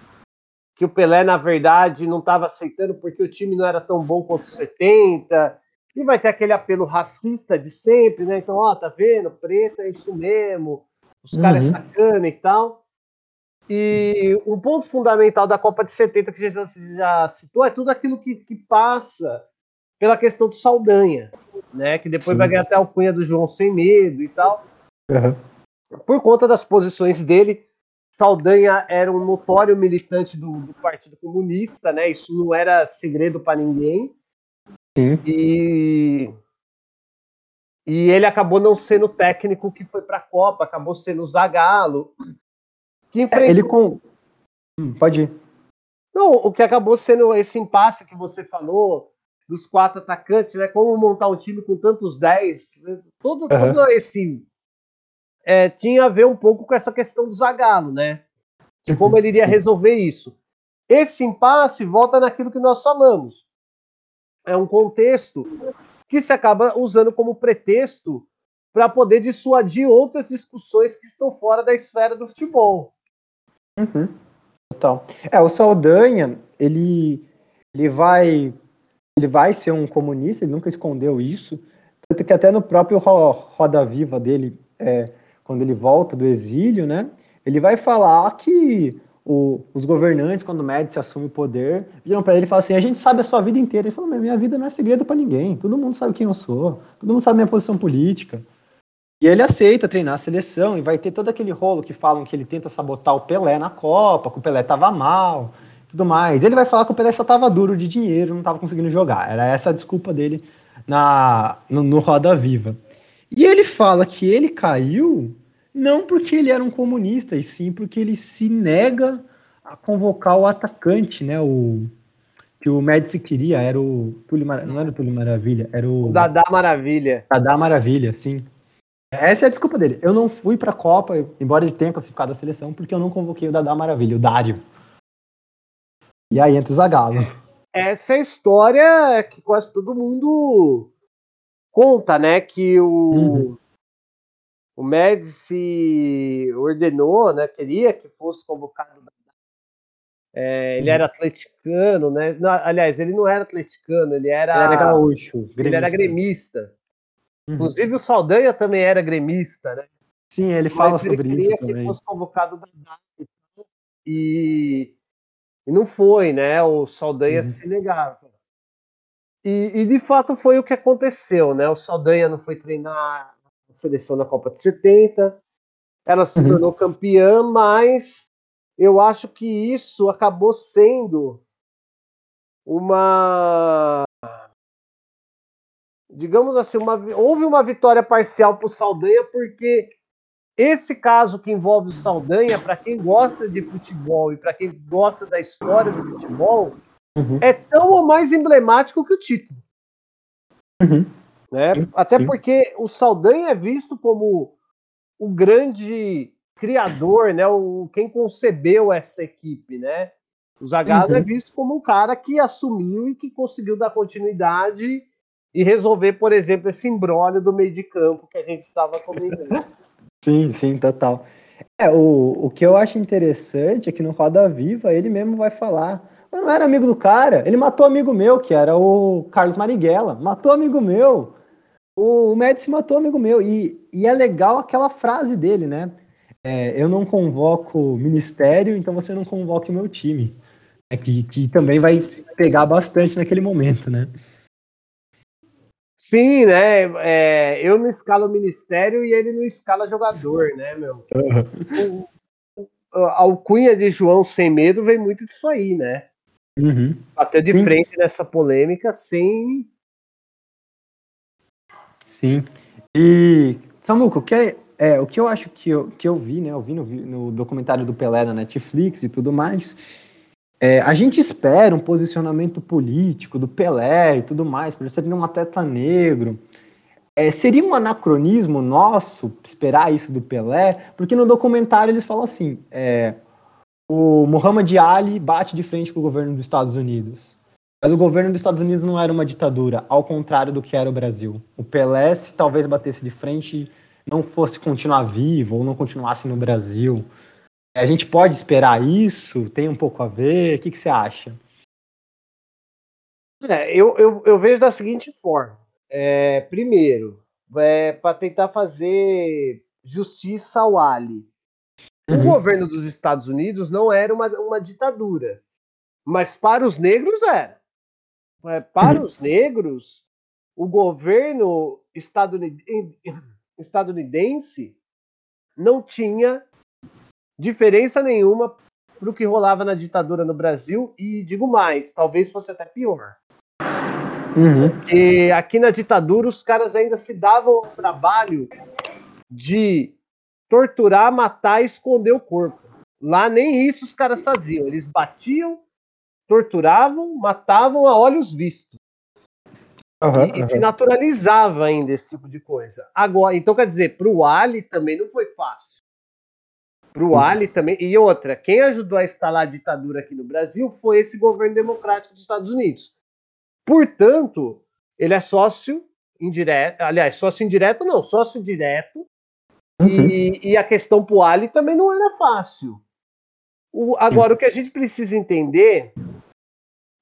S2: que o Pelé, na verdade, não estava aceitando porque o time não era tão bom quanto o 70 e vai ter aquele apelo racista de sempre, né? Então, ó, tá vendo? Preto é isso mesmo, os uhum. caras sacana e tal. E um ponto fundamental da Copa de 70 que já, já citou é tudo aquilo que, que passa pela questão do Saldanha, né? Que depois Sim. vai ganhar até a alcunha do João Sem Medo e tal. Uhum. Por conta das posições dele, Saldanha era um notório militante do, do Partido Comunista, né? Isso não era segredo para ninguém. Sim. E, e ele acabou não sendo o técnico que foi para a Copa, acabou sendo o Zagallo.
S1: Que enfrentou... Ele com. Hum, pode ir.
S2: Não, o que acabou sendo esse impasse que você falou, dos quatro atacantes, né? Como montar um time com tantos dez, né, todo, uhum. todo esse. É, tinha a ver um pouco com essa questão do Zagallo, né? De como ele iria resolver isso. Esse impasse volta naquilo que nós falamos é um contexto que se acaba usando como pretexto para poder dissuadir outras discussões que estão fora da esfera do futebol.
S1: Uhum. Total. É, o Saldanha, ele, ele vai ele vai ser um comunista, ele nunca escondeu isso, tanto que até no próprio Roda Viva dele, é, quando ele volta do exílio, né, ele vai falar que o, os governantes, quando o Médici assume o poder, viram para ele e falam assim: a gente sabe a sua vida inteira. Ele falou: minha vida não é segredo para ninguém, todo mundo sabe quem eu sou, todo mundo sabe minha posição política. E ele aceita treinar a seleção e vai ter todo aquele rolo que falam que ele tenta sabotar o Pelé na Copa, que o Pelé tava mal, tudo mais. Ele vai falar que o Pelé só tava duro de dinheiro, não tava conseguindo jogar. Era essa a desculpa dele na, no, no Roda Viva. E ele fala que ele caiu não porque ele era um comunista, e sim porque ele se nega a convocar o atacante, né? O que o Médici queria era o Túlio Mar... não era o Túlio Maravilha, era o,
S2: o Dadá Maravilha.
S1: Dadá Maravilha, sim. Essa é a desculpa dele. Eu não fui para a Copa, embora ele tenha classificado a seleção, porque eu não convoquei o Dadá Maravilha, o Dário. E aí entra o Zagallo.
S2: Essa é a história que quase todo mundo conta, né? Que o, uhum o Médici ordenou, né, queria que fosse convocado. É, ele uhum. era atleticano, né? Não, aliás, ele não era atleticano, ele era.
S1: Ele era gaúcho.
S2: Gremista. Ele era gremista. Uhum. Inclusive o Saldanha também era gremista, né?
S1: Sim, ele fala Mas sobre
S2: ele
S1: isso
S2: também. que fosse convocado da e, e não foi, né? O Saldanha uhum. se negava. E, e, de fato foi o que aconteceu, né? O Saldanha não foi treinar a seleção da Copa de 70. Ela se uhum. tornou campeã, mas eu acho que isso acabou sendo uma digamos assim, uma, houve uma vitória parcial para o Saldanha, porque esse caso que envolve o Saldanha, para quem gosta de futebol e para quem gosta da história do futebol, uhum. é tão ou mais emblemático que o título. Uhum. Né? Até Sim. porque o Saldanha é visto como o grande criador, né? O, quem concebeu essa equipe, né? O Zagallo é uhum. é visto como um cara que assumiu e que conseguiu dar continuidade e resolver, por exemplo, esse embrólio do meio de campo que a gente estava comentando.
S1: sim, sim, total. É, o, o que eu acho interessante é que no Roda Viva ele mesmo vai falar. Eu não era amigo do cara, ele matou amigo meu, que era o Carlos Marighella. Matou amigo meu. O, o Médici matou amigo meu. E, e é legal aquela frase dele, né? É, eu não convoco ministério, então você não convoca o meu time. É que, que também vai pegar bastante naquele momento, né?
S2: Sim, né? É, eu não escalo ministério e ele não escala jogador, né, meu? Uhum. O, a alcunha de João sem medo vem muito disso aí, né? Uhum. Bater de Sim. frente nessa polêmica sem.
S1: Sim. E, Samuco, o que, é, é, o que eu acho que eu, que eu vi, né? Eu vi no, no documentário do Pelé na Netflix e tudo mais é, a gente espera um posicionamento político do Pelé e tudo mais, por ser um atleta negro. É, seria um anacronismo nosso esperar isso do Pelé, porque no documentário eles falam assim: é, o Muhammad Ali bate de frente com o governo dos Estados Unidos. Mas o governo dos Estados Unidos não era uma ditadura, ao contrário do que era o Brasil. O Pelé, se talvez batesse de frente, não fosse continuar vivo ou não continuasse no Brasil. A gente pode esperar isso? Tem um pouco a ver? O que, que você acha?
S2: É, eu, eu, eu, vejo da seguinte forma. É, primeiro, é, para tentar fazer justiça ao Ali. O uhum. governo dos Estados Unidos não era uma, uma ditadura, mas para os negros era. É, para os negros, o governo estadunidense não tinha diferença nenhuma para o que rolava na ditadura no Brasil e digo mais, talvez fosse até pior. Uhum. Porque aqui na ditadura os caras ainda se davam o trabalho de torturar, matar e esconder o corpo. Lá nem isso os caras faziam. Eles batiam, torturavam, matavam a olhos vistos. Uhum, e, uhum. e, se naturalizava ainda esse tipo de coisa. Agora, então quer dizer, para o Ali também não foi fácil. Para o Ali também. E outra, quem ajudou a instalar a ditadura aqui no Brasil foi esse governo democrático dos Estados Unidos. Portanto, ele é sócio indireto, aliás, sócio indireto não, sócio direto. Uhum. E, e, a questão para o Ali também não era fácil. O, agora, o que a gente precisa entender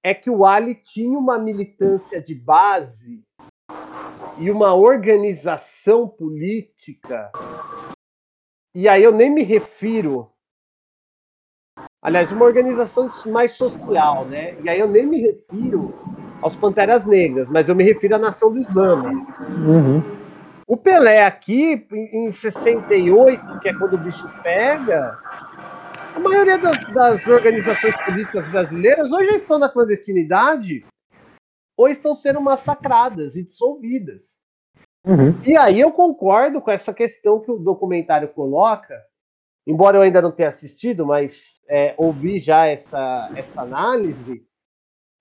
S2: é que o Ali tinha uma militância de base e uma organização política e aí eu nem me refiro. Aliás, uma organização mais social, né? E aí eu nem me refiro aos Panteras Negras, mas eu me refiro à Nação do Islã. Uhum. O Pelé aqui, em 68, que é quando o bicho pega, a maioria das, das organizações políticas brasileiras hoje já estão na clandestinidade ou estão sendo massacradas e dissolvidas. Uhum. E aí eu concordo com essa questão que o documentário coloca, embora eu ainda não tenha assistido, mas é, ouvi já essa, essa análise,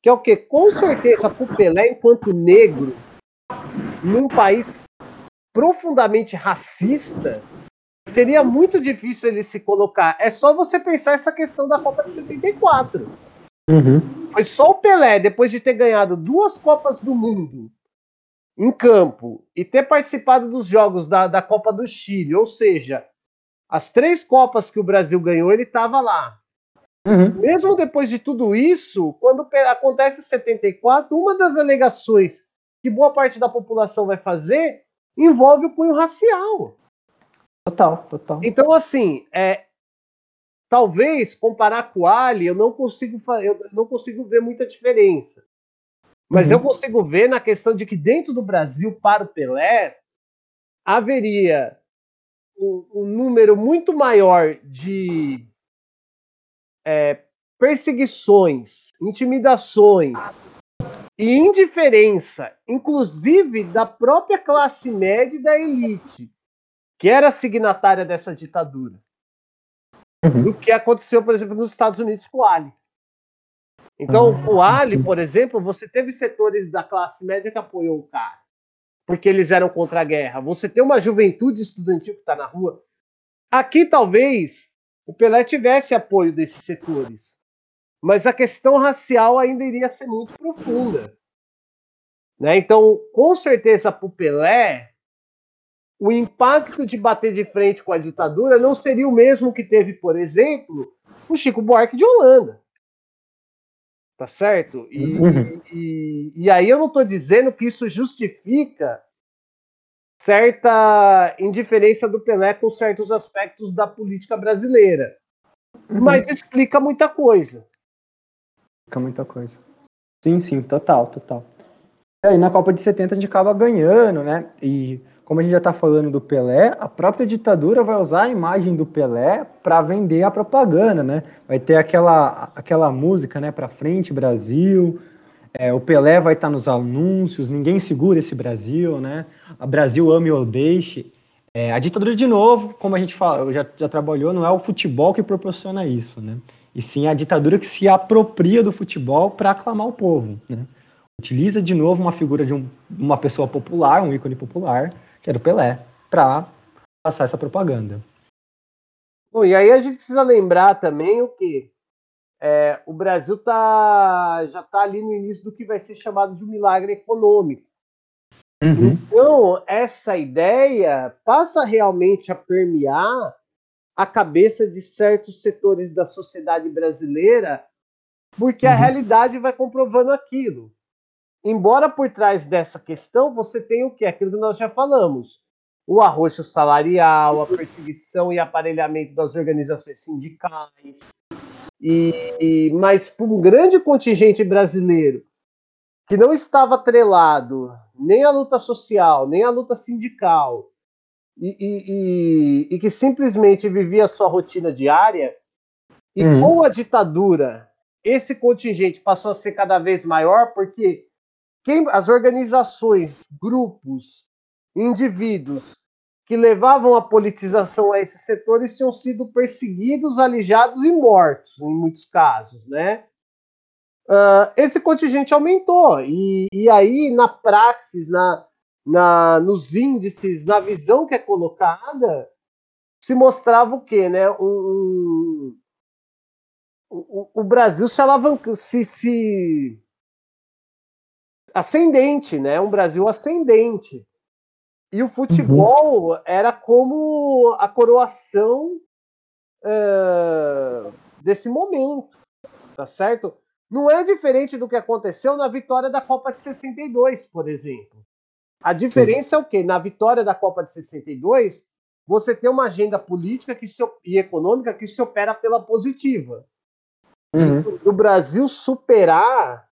S2: que é o que? Com certeza, o Pelé, enquanto negro, num país profundamente racista, seria muito difícil ele se colocar. É só você pensar essa questão da Copa de 74. Uhum. Foi só o Pelé, depois de ter ganhado duas Copas do Mundo em campo e ter participado dos jogos da, da Copa do Chile, ou seja, as três Copas que o Brasil ganhou, ele estava lá. Uhum. Mesmo depois de tudo isso, quando acontece 74, uma das alegações que boa parte da população vai fazer envolve o cunho racial.
S1: Total, total.
S2: Então, assim, é, talvez comparar com o Ali, eu não consigo, eu não consigo ver muita diferença. Mas uhum. eu consigo ver na questão de que dentro do Brasil, para o Pelé, haveria um, um número muito maior de é, perseguições, intimidações e indiferença, inclusive da própria classe média e da elite, que era signatária dessa ditadura, uhum. do que aconteceu, por exemplo, nos Estados Unidos com o Ali. Então, ah, o Ali, por exemplo, você teve setores da classe média que apoiou o cara, porque eles eram contra a guerra. Você tem uma juventude estudantil que está na rua. Aqui, talvez, o Pelé tivesse apoio desses setores. mas a questão racial ainda iria ser muito profunda. Né? Então, com certeza, para o Pelé, o impacto de bater de frente com a ditadura não seria o mesmo que teve, por exemplo, o Chico Buarque de Holanda. Tá certo? E, uhum. e, e aí eu não estou dizendo que isso justifica certa indiferença do Pelé com certos aspectos da política brasileira. Uhum. Mas explica muita coisa.
S1: Explica muita coisa. Sim, sim, total, total. E aí na Copa de 70 a gente acaba ganhando, né? E como a gente já está falando do Pelé, a própria ditadura vai usar a imagem do Pelé para vender a propaganda, né? Vai ter aquela, aquela música, né? Para frente, Brasil. É, o Pelé vai estar tá nos anúncios. Ninguém segura esse Brasil, né? A Brasil ame ou deixe. É, a ditadura, de novo, como a gente fala, já, já trabalhou, não é o futebol que proporciona isso, né? E sim a ditadura que se apropria do futebol para aclamar o povo, né? Utiliza de novo uma figura de um, uma pessoa popular, um ícone popular, que era o Pelé, para passar essa propaganda.
S2: Bom, e aí a gente precisa lembrar também o que é, o Brasil tá, já está ali no início do que vai ser chamado de um milagre econômico. Uhum. Então, essa ideia passa realmente a permear a cabeça de certos setores da sociedade brasileira, porque uhum. a realidade vai comprovando aquilo. Embora por trás dessa questão você tenha o que? Aquilo que nós já falamos. O arroxo salarial, a perseguição e aparelhamento das organizações sindicais. E, e mas para um grande contingente brasileiro que não estava atrelado nem à luta social, nem à luta sindical, e, e, e que simplesmente vivia a sua rotina diária, e hum. com a ditadura, esse contingente passou a ser cada vez maior, porque quem, as organizações, grupos, indivíduos que levavam a politização a esses setores tinham sido perseguidos, alijados e mortos, em muitos casos, né? Uh, esse contingente aumentou e, e aí na praxis, na, na, nos índices, na visão que é colocada, se mostrava o quê, né? Um, um, o, o Brasil se alavancou, se, se ascendente, né? Um Brasil ascendente. E o futebol uhum. era como a coroação uh, desse momento, tá certo? Não é diferente do que aconteceu na vitória da Copa de 62, por exemplo. A diferença Sim. é o quê? Na vitória da Copa de 62, você tem uma agenda política que se, e econômica que se opera pela positiva. Uhum. Do Brasil superar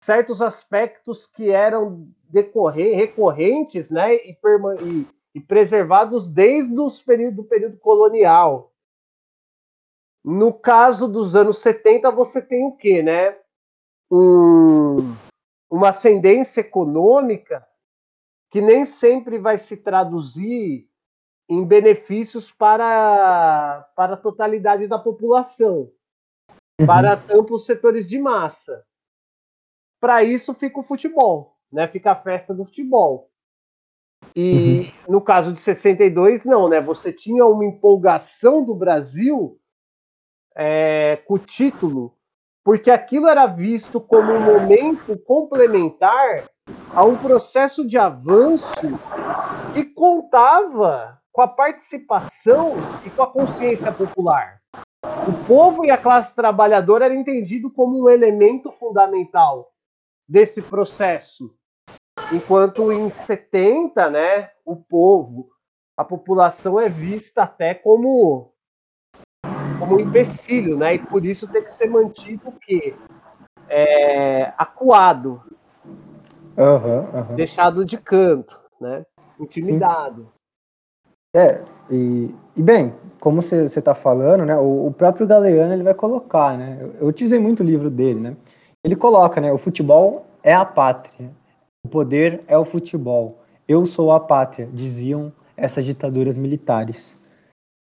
S2: certos aspectos que eram decorrer, recorrentes né, e, e, e preservados desde os período, do período colonial. No caso dos anos 70, você tem o quê? Né? Um, uma ascendência econômica que nem sempre vai se traduzir em benefícios para, para a totalidade da população, uhum. para amplos setores de massa. Para isso fica o futebol, né? Fica a festa do futebol. E uhum. no caso de 62, não, né? Você tinha uma empolgação do Brasil é, com o título, porque aquilo era visto como um momento complementar a um processo de avanço que contava com a participação e com a consciência popular. O povo e a classe trabalhadora era entendido como um elemento fundamental desse processo. Enquanto em 70, né, o povo, a população é vista até como como um empecilho, né? E por isso tem que ser mantido o quê? É, acuado. Uhum, uhum. Deixado de canto, né? Intimidado.
S1: Sim. É, e, e bem, como você está falando, né? O, o, próprio Galeano ele vai colocar, né? Eu, eu utilizei muito o livro dele, né? Ele coloca, né? O futebol é a pátria. O poder é o futebol. Eu sou a pátria, diziam essas ditaduras militares.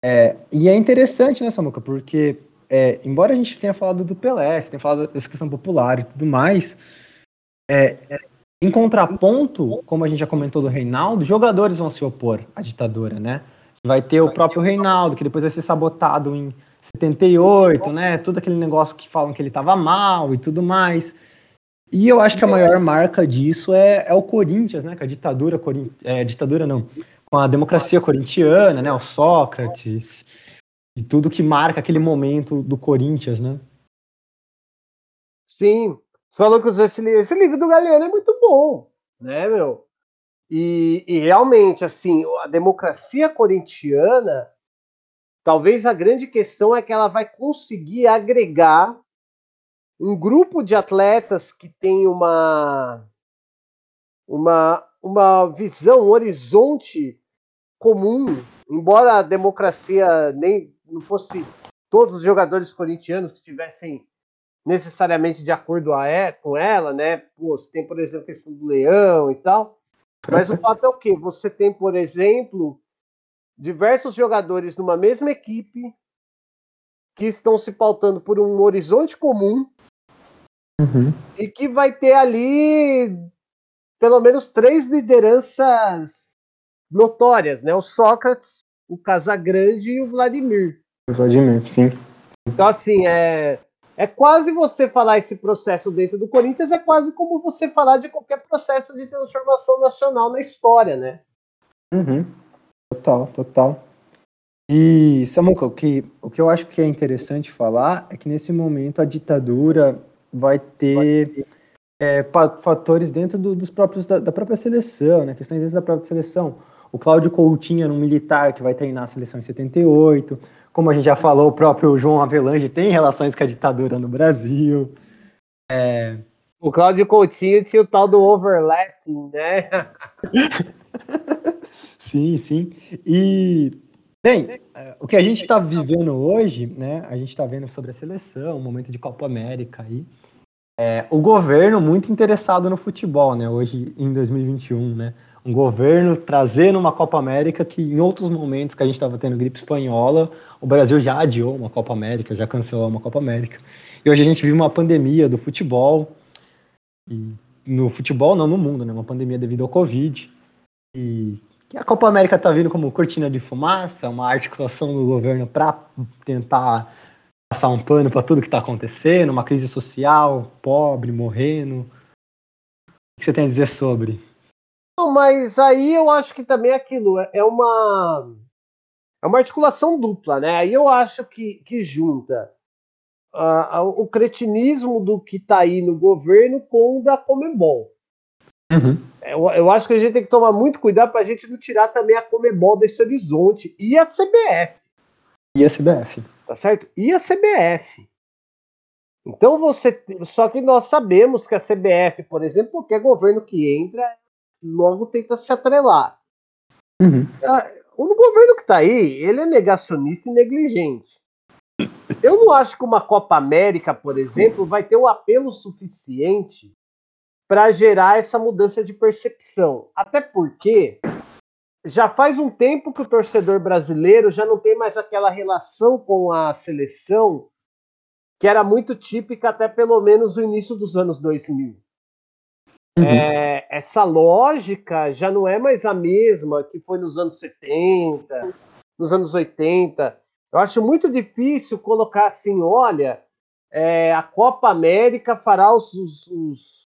S1: É, e é interessante, né, Samuca, porque é, embora a gente tenha falado do Pelé, tenha falado dessa questão popular e tudo mais, é, em contraponto, como a gente já comentou do Reinaldo, jogadores vão se opor à ditadura, né? Vai ter o próprio Reinaldo, que depois vai ser sabotado em 78, né? Todo aquele negócio que falam que ele estava mal e tudo mais. E eu acho que a maior marca disso é, é o Corinthians, né? Com a ditadura, é, ditadura não, com a democracia corintiana, né? O Sócrates e tudo que marca aquele momento do Corinthians, né?
S2: Sim. Você falou que esse, esse livro do Galeano é muito bom, né, meu? E, e realmente, assim, a democracia corintiana, talvez a grande questão é que ela vai conseguir agregar um grupo de atletas que tem uma uma uma visão, um horizonte comum, embora a democracia nem não fosse todos os jogadores corintianos que tivessem necessariamente de acordo a, é, com ela, né? Pô, você tem, por exemplo, a questão do leão e tal. Mas o fato é o quê? Você tem, por exemplo, diversos jogadores numa mesma equipe que estão se pautando por um horizonte comum uhum. e que vai ter ali pelo menos três lideranças notórias, né? O Sócrates, o Casagrande e o Vladimir.
S1: Vladimir, sim.
S2: Então, assim, é, é quase você falar esse processo dentro do Corinthians, é quase como você falar de qualquer processo de transformação nacional na história, né?
S1: Uhum. Total, total. E, Samuca, o que, o que eu acho que é interessante falar é que nesse momento a ditadura vai ter é, fatores dentro do, dos próprios da, da, própria seleção, né? Questões dentro da própria seleção. O Cláudio Coutinho era um militar que vai treinar a seleção em 78. Como a gente já falou, o próprio João Avelange tem relações com a ditadura no Brasil.
S2: É... O Cláudio Coutinho tinha o tal do overlapping, né?
S1: sim, sim. E, bem, o que a gente está vivendo hoje, né? A gente está vendo sobre a seleção, o momento de Copa América aí. É, o governo muito interessado no futebol, né? Hoje, em 2021, né? um governo trazendo uma Copa América que em outros momentos que a gente estava tendo gripe espanhola, o Brasil já adiou uma Copa América, já cancelou uma Copa América. E hoje a gente vive uma pandemia do futebol, e no futebol não no mundo, né? Uma pandemia devido ao Covid. E a Copa América está vindo como cortina de fumaça, uma articulação do governo para tentar passar um pano para tudo que está acontecendo, uma crise social, pobre, morrendo. O que você tem a dizer sobre?
S2: Não, mas aí eu acho que também é aquilo é, é uma é uma articulação dupla, né? Aí eu acho que, que junta uh, o cretinismo do que está aí no governo com o da Comebol. Uhum. Eu, eu, acho que a gente tem que tomar muito cuidado para a gente não tirar também a Comebol desse horizonte e a CBF.
S1: E a CBF.
S2: Tá certo? E a CBF. Então você. Só que nós sabemos que a CBF, por exemplo, qualquer governo que entra, logo tenta se atrelar. Uhum. Ah, o governo que está aí, ele é negacionista e negligente. Eu não acho que uma Copa América, por exemplo, vai ter o um apelo suficiente para gerar essa mudança de percepção. Até porque já faz um tempo que o torcedor brasileiro já não tem mais aquela relação com a seleção que era muito típica até pelo menos no início dos anos 2000. Uhum. É, essa lógica já não é mais a mesma que foi nos anos 70, nos anos 80. Eu acho muito difícil colocar assim: olha, é, a Copa América fará os, os, os,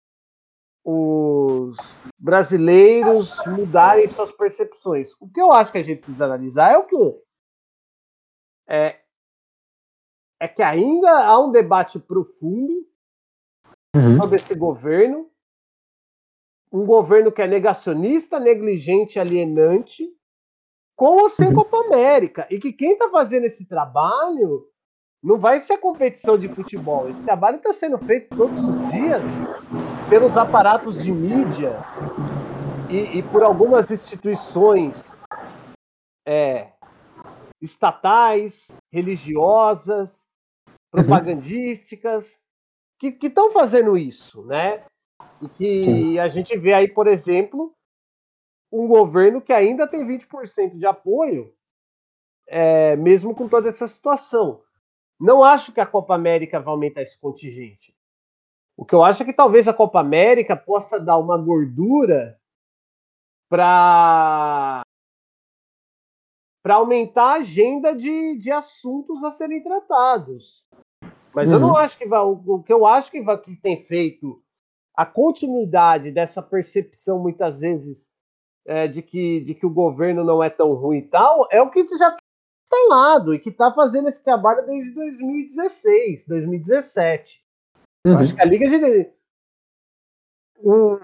S2: brasileiros mudarem suas percepções. O que eu acho que a gente precisa analisar é o que é, é que ainda há um debate profundo uhum. sobre esse governo um governo que é negacionista, negligente, alienante, com ou sem uhum. Copa América. E que quem está fazendo esse trabalho não vai ser competição de futebol. Esse trabalho está sendo feito todos os dias pelos aparatos de mídia e, e por algumas instituições é, estatais, religiosas, uhum. propagandísticas, que estão fazendo isso, né? E que Sim. a gente vê aí, por exemplo, um governo que ainda tem 20% de apoio, é, mesmo com toda essa situação. Não acho que a Copa América vai aumentar esse contingente. O que eu acho é que talvez a Copa América possa dar uma gordura para para aumentar a agenda de, de assuntos a serem tratados. Mas uhum. eu não uhum. acho que vai. O que eu acho que, vai, que tem feito a continuidade dessa percepção, muitas vezes, é, de, que, de que o governo não é tão ruim e tal, é o que já instalado e que está fazendo esse trabalho desde 2016, 2017. Uhum. Acho que a Liga de. O,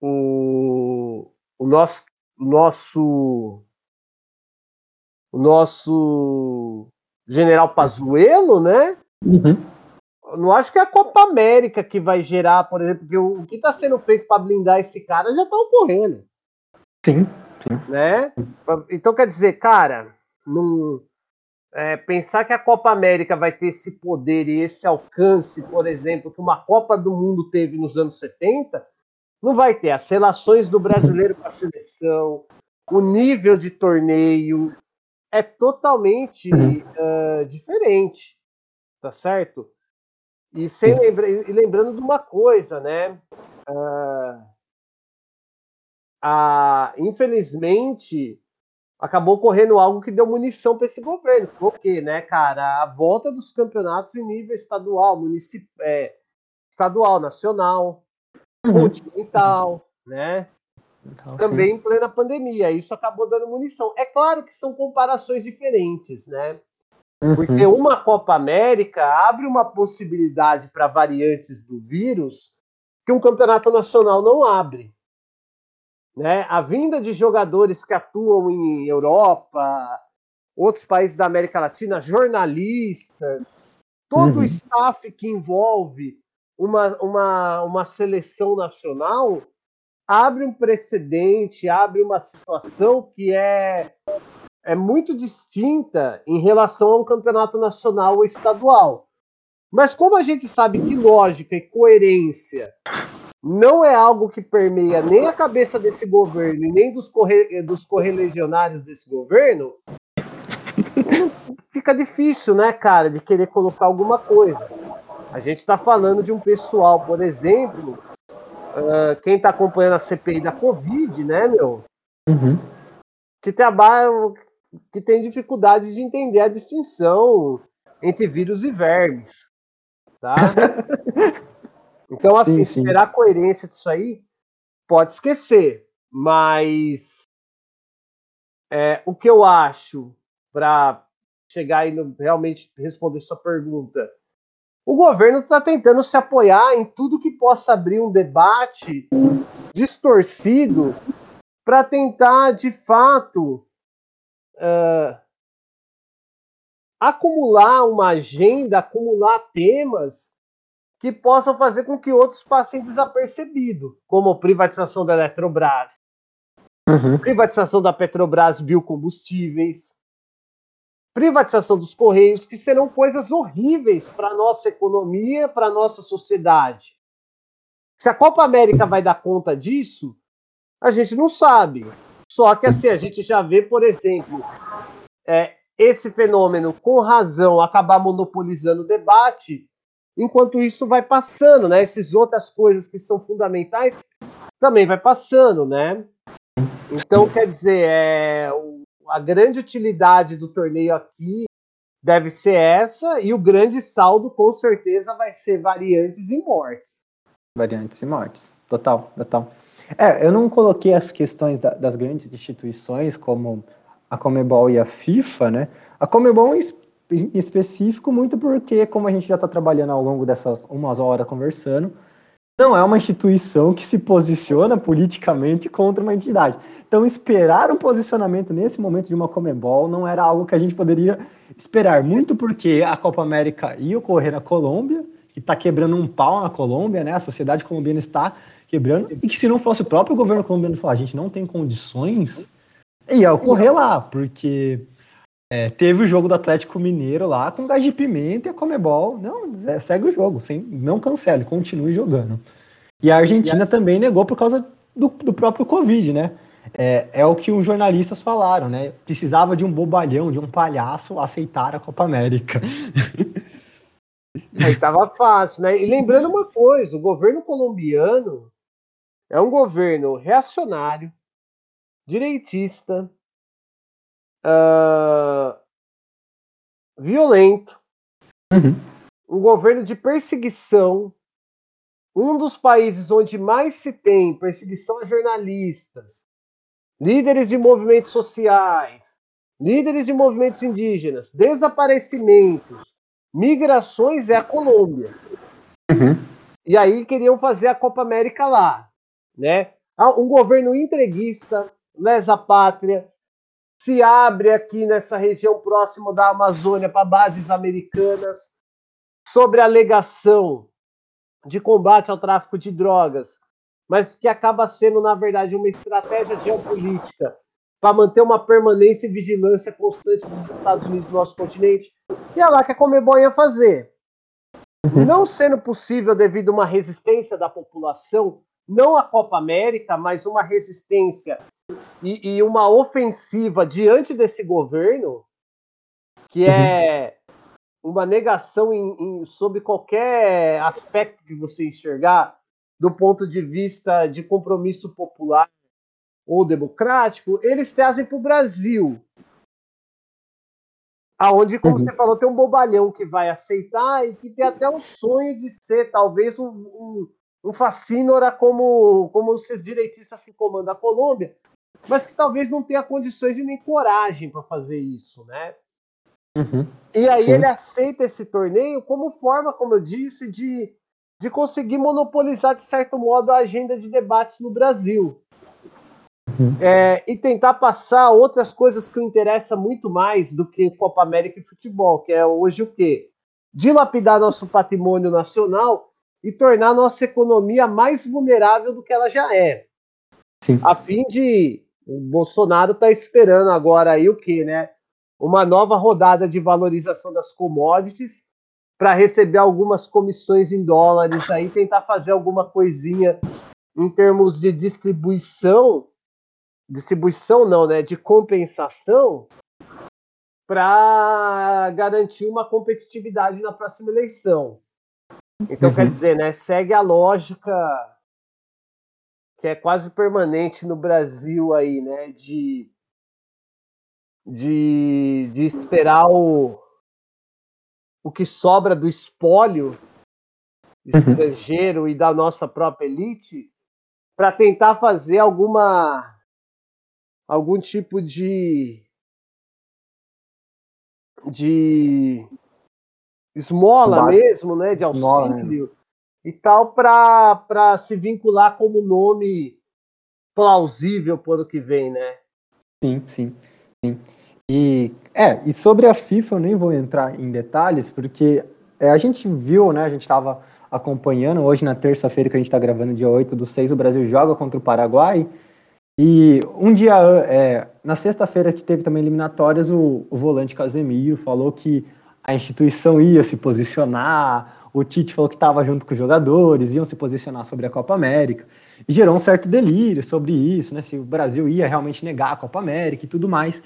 S2: o, o nosso, nosso o nosso general Pazuello, né? Uhum. Não acho que é a Copa América que vai gerar, por exemplo, porque o, que está sendo feito para blindar esse cara já está ocorrendo.
S1: Sim, sim.
S2: Né? Então quer dizer, cara, num, é, pensar que a Copa América vai ter esse poder e esse alcance, por exemplo, que uma Copa do Mundo teve nos anos 70, não vai ter. As relações do brasileiro com a seleção, o nível de torneio, é totalmente uh, diferente, tá certo? E, sem lembra e lembrando de uma coisa, né? Uh, a, infelizmente, acabou correndo algo que deu munição para esse governo. Foi o quê, né, cara? A volta dos campeonatos em nível estadual, municip... É, estadual, nacional, uhum. continental, né? Então, também sim. em plena pandemia. Isso acabou dando munição. É claro que são comparações diferentes, né? Uhum. Porque uma Copa América abre uma possibilidade para variantes do vírus que um campeonato nacional não abre. Né? A vinda de jogadores que atuam em Europa, outros países da América Latina, jornalistas, todo uhum. o staff que envolve uma, uma, uma seleção nacional abre um precedente, abre uma situação que é, é muito distinta em relação a um campeonato nacional ou estadual. Mas como a gente sabe que lógica e coerência não é algo que permeia nem a cabeça desse governo e nem dos, corre, dos correligionários desse governo, fica difícil, né, cara, de querer colocar alguma coisa. A gente está falando de um pessoal, por exemplo, uh, quem está acompanhando a CPI da Covid, né, meu? Uhum. Que trabalha, que tem dificuldade de entender a distinção entre vírus e vermes, tá? então, assim, sim, sim. esperar a coerência disso aí, pode esquecer, mas é, o que eu acho para chegar e realmente responder sua pergunta o governo está tentando se apoiar em tudo que possa abrir um debate distorcido para tentar, de fato, uh, acumular uma agenda, acumular temas que possam fazer com que outros passem desapercebido, como privatização da Eletrobras, uhum. privatização da Petrobras Biocombustíveis, privatização dos Correios, que serão coisas horríveis para a nossa economia, para a nossa sociedade. Se a Copa América vai dar conta disso, a gente não sabe. Só que assim, a gente já vê, por exemplo, é, esse fenômeno, com razão, acabar monopolizando o debate, enquanto isso vai passando, né? Essas outras coisas que são fundamentais também vai passando, né? Então, quer dizer, é, a grande utilidade do torneio aqui deve ser essa, e o grande saldo com certeza vai ser variantes e mortes.
S1: Variantes e mortes, total, total. É, eu não coloquei as questões da, das grandes instituições, como a Comebol e a FIFA, né? A Comebol específico, muito porque, como a gente já está trabalhando ao longo dessas umas horas conversando, não é uma instituição que se posiciona politicamente contra uma entidade. Então, esperar um posicionamento nesse momento de uma Comebol não era algo que a gente poderia esperar, muito porque a Copa América ia ocorrer na Colômbia, que está quebrando um pau na Colômbia, né? A sociedade colombiana está quebrando, e que se não fosse o próprio governo colombiano falar, a gente não tem condições, ia ocorrer lá, porque é, teve o jogo do Atlético Mineiro lá com gás de pimenta e a Comebol. Não, é, segue o jogo, sem, não cancele, continue jogando. E a Argentina e a... também negou por causa do, do próprio Covid, né? É, é, o que os jornalistas falaram, né? Precisava de um bobalhão, de um palhaço aceitar a Copa América.
S2: Aí tava fácil, né? E lembrando uma coisa, o governo colombiano é um governo reacionário, direitista, uh, violento, uhum. um governo de perseguição, um dos países onde mais se tem perseguição a jornalistas, líderes de movimentos sociais, líderes de movimentos indígenas, desaparecimentos, migrações é a Colômbia. Uhum. E aí queriam fazer a Copa América lá, né? Ah, um governo entreguista, lesa pátria, se abre aqui nessa região próxima da Amazônia para bases americanas sobre a alegação de combate ao tráfico de drogas, mas que acaba sendo, na verdade, uma estratégia geopolítica para manter uma permanência e vigilância constante dos Estados Unidos no nosso continente. E é lá que a Comebol ia fazer. Uhum. Não sendo possível devido a uma resistência da população, não a Copa América, mas uma resistência e, e uma ofensiva diante desse governo, que é uma negação em, em, sobre qualquer aspecto que você enxergar, do ponto de vista de compromisso popular ou democrático, eles trazem para o Brasil. Aonde, como uhum. você falou, tem um bobalhão que vai aceitar e que tem até o sonho de ser talvez um, um, um facínora como, como esses direitistas que comandam a Colômbia, mas que talvez não tenha condições e nem coragem para fazer isso, né? Uhum. E aí Sim. ele aceita esse torneio como forma, como eu disse, de, de conseguir monopolizar, de certo modo, a agenda de debates no Brasil. Uhum. É, e tentar passar outras coisas que o interessa muito mais do que Copa América e futebol, que é hoje o quê? Dilapidar nosso patrimônio nacional e tornar nossa economia mais vulnerável do que ela já é. Sim. A fim de o Bolsonaro está esperando agora aí o quê, né? Uma nova rodada de valorização das commodities para receber algumas comissões em dólares aí, tentar fazer alguma coisinha em termos de distribuição, distribuição não, né? De compensação para garantir uma competitividade na próxima eleição. Então, uhum. quer dizer, né? Segue a lógica que é quase permanente no Brasil aí, né? De, de, de esperar o, o que sobra do espólio uhum. estrangeiro uhum. e da nossa própria elite para tentar fazer alguma algum tipo de de esmola mesmo, né, de auxílio e tal para se vincular como nome plausível para o que vem, né?
S1: Sim, sim, sim. E é, e sobre a FIFA eu nem vou entrar em detalhes, porque é, a gente viu, né? A gente estava acompanhando hoje na terça-feira que a gente está gravando, dia 8 do 6, o Brasil joga contra o Paraguai. E um dia, é, na sexta-feira que teve também eliminatórias, o, o volante Casemiro falou que a instituição ia se posicionar, o Tite falou que estava junto com os jogadores, iam se posicionar sobre a Copa América, e gerou um certo delírio sobre isso, né? Se o Brasil ia realmente negar a Copa América e tudo mais.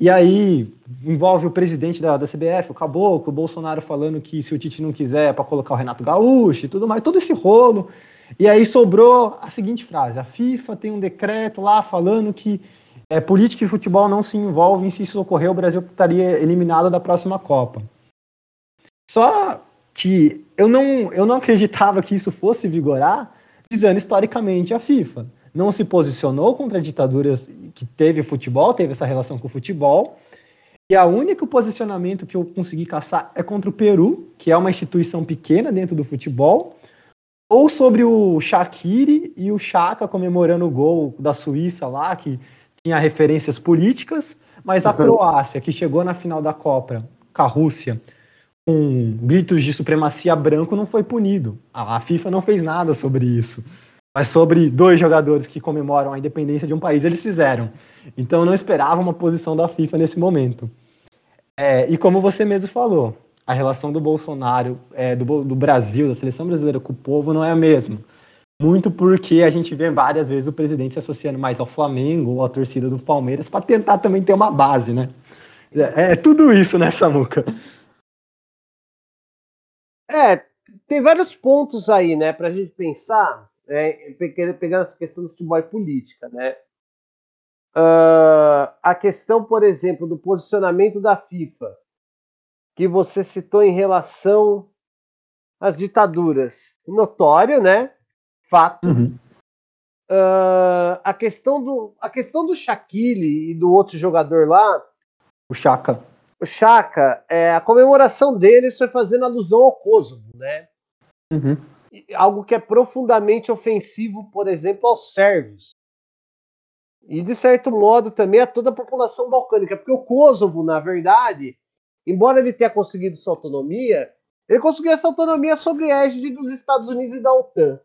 S1: E aí envolve o presidente da, da CBF, o Caboclo, o Bolsonaro falando que se o Tite não quiser é para colocar o Renato Gaúcho e tudo mais, todo esse rolo. E aí sobrou a seguinte frase: a FIFA tem um decreto lá falando que é, política e futebol não se envolvem, se isso ocorrer, o Brasil estaria eliminado da próxima Copa. Só que eu não, eu não acreditava que isso fosse vigorar, dizendo historicamente a FIFA não se posicionou contra ditaduras que teve futebol, teve essa relação com o futebol. E a único posicionamento que eu consegui caçar é contra o Peru, que é uma instituição pequena dentro do futebol, ou sobre o Shaqiri e o Chaka comemorando o gol da Suíça lá, que tinha referências políticas, mas a uhum. Croácia, que chegou na final da Copa com a Rússia, com gritos de supremacia branco não foi punido. A FIFA não fez nada sobre isso. Mas sobre dois jogadores que comemoram a independência de um país, eles fizeram. Então não esperava uma posição da FIFA nesse momento. É, e como você mesmo falou, a relação do Bolsonaro, é, do, do Brasil, da seleção brasileira com o povo não é a mesma. Muito porque a gente vê várias vezes o presidente se associando mais ao Flamengo ou à torcida do Palmeiras para tentar também ter uma base, né? É, é tudo isso, né, Samuca?
S2: É, tem vários pontos aí, né, para a gente pensar, é, pegando essa questão do futebol e política, né. Uh, a questão, por exemplo, do posicionamento da FIFA, que você citou em relação às ditaduras. Notório, né? Fato. Uhum. Uh, a, questão do, a questão do Shaquille e do outro jogador lá.
S1: O Chaka.
S2: O Chaka, é, a comemoração deles foi fazendo alusão ao Kosovo, né? Uhum. Algo que é profundamente ofensivo, por exemplo, aos sérvios. E, de certo modo, também a toda a população balcânica, porque o Kosovo, na verdade, embora ele tenha conseguido sua autonomia, ele conseguiu essa autonomia sobre a égide dos Estados Unidos e da OTAN.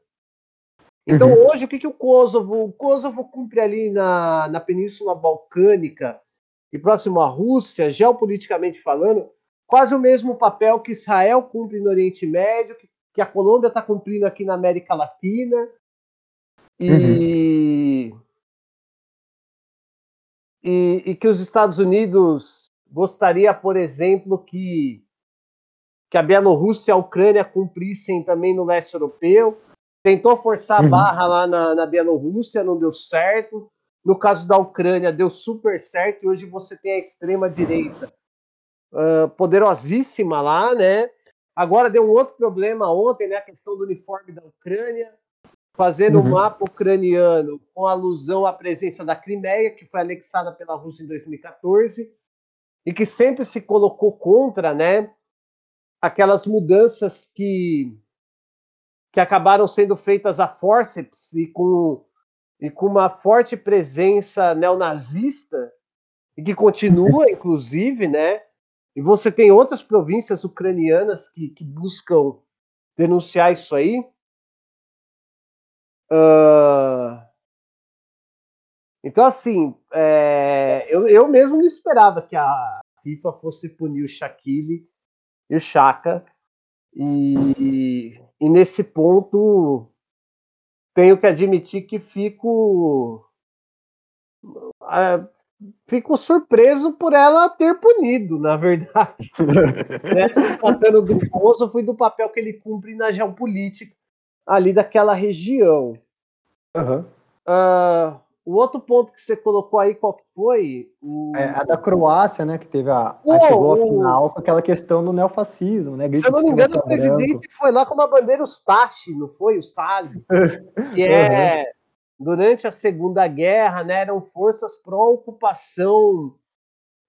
S2: Então, uhum. hoje, o que, que o Kosovo. O Kosovo cumpre ali na, na Península Balcânica e próximo à Rússia, geopoliticamente falando, quase o mesmo papel que Israel cumpre no Oriente Médio, que, a Colômbia está cumprindo aqui na América Latina. E, uhum. e, e, que os Estados Unidos gostaria, por exemplo, que, que a Bielorrússia e a Ucrânia cumprissem também no leste europeu. Tentou forçar a uhum. barra lá na, na Bielorrússia, não deu certo. No caso da Ucrânia, deu super certo. E hoje você tem a extrema-direita uh, poderosíssima lá, né? Agora deu um outro problema ontem, né? A questão do uniforme da Ucrânia, fazendo uhum. um mapa ucraniano com alusão à presença da Crimeia, que foi anexada pela Rússia em 2014, e que sempre se colocou contra, né? Aquelas mudanças que que acabaram sendo feitas a forceps e com, e com uma forte presença neonazista, e que continua, inclusive, né? E você tem outras províncias ucranianas que, que buscam denunciar isso aí. Uh... Então, assim, é... eu, eu mesmo não esperava que a FIFA fosse punir o Shaquille e o Chaka. E e nesse ponto, tenho que admitir que fico. Uh, fico surpreso por ela ter punido, na verdade. né? Se tratando do Kosovo e do papel que ele cumpre na geopolítica ali daquela região.
S1: Uhum.
S2: Uh, o outro ponto que você colocou aí, qual que foi? O...
S1: É, a da Croácia, né, que teve a, a chegou à final com aquela questão do neofascismo, né?
S2: Se eu não me engano, o presidente branco. foi lá com uma bandeira Ustashi, não foi? Ustasi. que é, uhum. durante a Segunda Guerra, né, eram forças pró-ocupação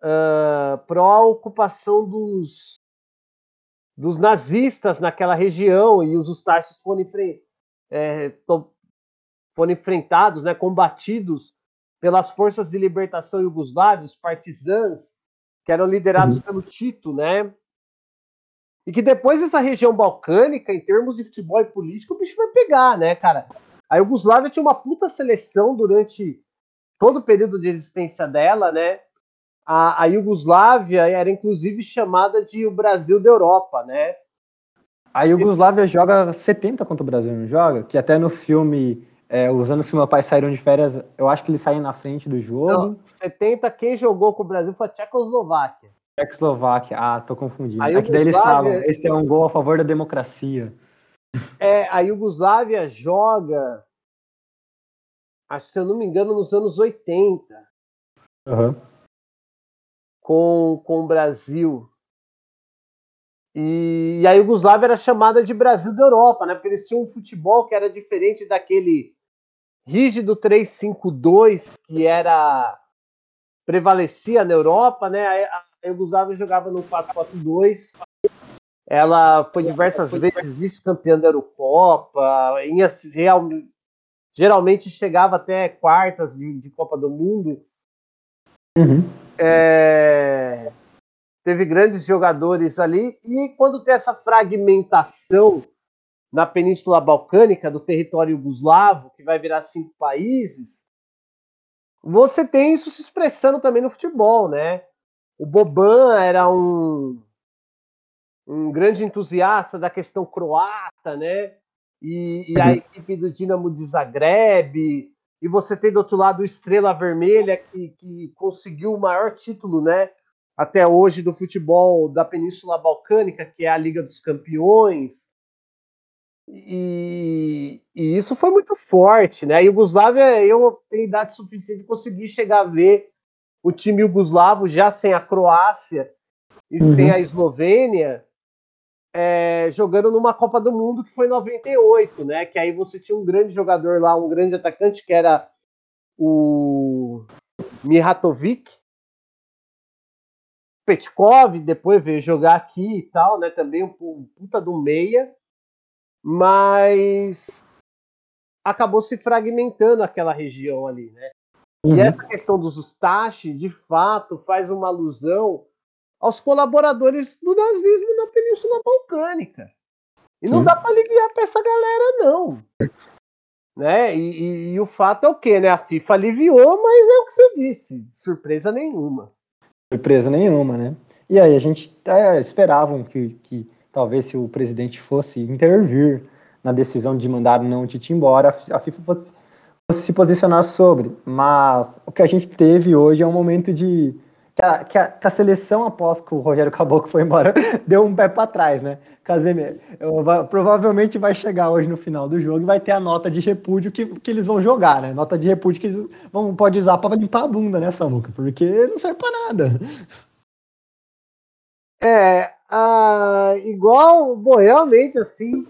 S2: uh, pró-ocupação dos, dos nazistas naquela região, e os Ustashis foram, é, foram enfrentados, né, combatidos pelas forças de libertação iugoslávios, partisãs, que eram liderados uhum. pelo Tito, né? E que depois essa região balcânica, em termos de futebol e política, o bicho vai pegar, né, cara? A Iugoslávia tinha uma puta seleção durante todo o período de existência dela, né? A, a Iugoslávia era inclusive chamada de o Brasil da Europa, né?
S1: A Iugoslávia joga 70 contra o Brasil, não joga? Que até no filme é, os anos que meu pai saíram de férias, eu acho que eles saíram na frente do jogo. Não,
S2: 70, quem jogou com o Brasil foi a Tchecoslováquia.
S1: Tchecoslováquia, ah, tô confundindo. Aí é que daí eles falam, esse é um gol a favor da democracia.
S2: É, a Iugoslávia joga, acho se eu não me engano, nos anos 80.
S1: Uhum.
S2: Com, com o Brasil. E, e a Iugoslávia era chamada de Brasil da Europa, né? Porque eles tinham um futebol que era diferente daquele rígido 3-5-2 que era prevalecia na Europa, né? A Yugoslávia jogava no 4-4-2. Ela foi diversas vezes vice-campeã da Eurocopa, ia real, geralmente chegava até quartas de, de Copa do Mundo.
S1: Uhum.
S2: É, teve grandes jogadores ali, e quando tem essa fragmentação na Península Balcânica, do território yugoslavo, que vai virar cinco países, você tem isso se expressando também no futebol, né? O Boban era um, um grande entusiasta da questão croata, né? E, e a uhum. equipe do Dinamo de Zagreb, e você tem do outro lado o Estrela Vermelha, que, que conseguiu o maior título, né? Até hoje do futebol da Península Balcânica, que é a Liga dos Campeões. E, e, isso foi muito forte, né? A Iugoslávia, eu tenho idade suficiente de conseguir chegar a ver o time iugoslavo já sem a Croácia e uhum. sem a Eslovênia é, jogando numa Copa do Mundo que foi em 98, né? Que aí você tinha um grande jogador lá, um grande atacante que era o Mihatovic, Petkov, depois veio jogar aqui e tal, né? Também um, um puta do meia mas acabou se fragmentando aquela região ali, né? Uhum. E essa questão dos Ustashi, de fato, faz uma alusão aos colaboradores do nazismo na Península Balcânica. E não Sim. dá para aliviar para essa galera, não. Né? E, e, e, o fato é o quê? Né? A FIFA aliviou, mas é o que você disse. Surpresa nenhuma.
S1: Surpresa nenhuma, né? E aí, a gente é, esperavam que, que talvez se o presidente fosse intervir na decisão de mandar não Tite embora, a FIFA fosse, fosse, se posicionar sobre. Mas o que a gente teve hoje é um momento de. Que a, que a, que a seleção, após que o Rogério Caboclo foi embora, deu um pé para trás, né? Casemiro, provavelmente vai chegar hoje no final do jogo e vai ter a nota de repúdio que, que eles vão jogar, né? Nota de repúdio que eles vão, pode usar para limpar a bunda, né, Samuca? Porque não serve para nada.
S2: É, ah, igual, bom, realmente, assim,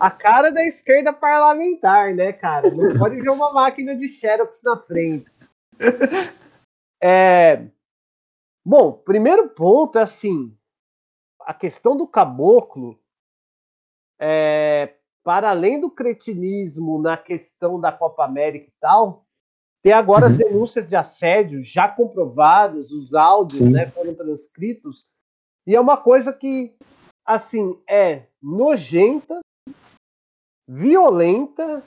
S2: a cara da esquerda parlamentar, né, cara? Não pode ver uma máquina de Xerox na frente. É, bom, primeiro ponto é assim, a questão do caboclo, é, para além do cretinismo na questão da Copa América e tal, tem agora uhum. as denúncias de assédio já comprovadas, os áudios né, foram transcritos, e é uma coisa que, assim, é nojenta, violenta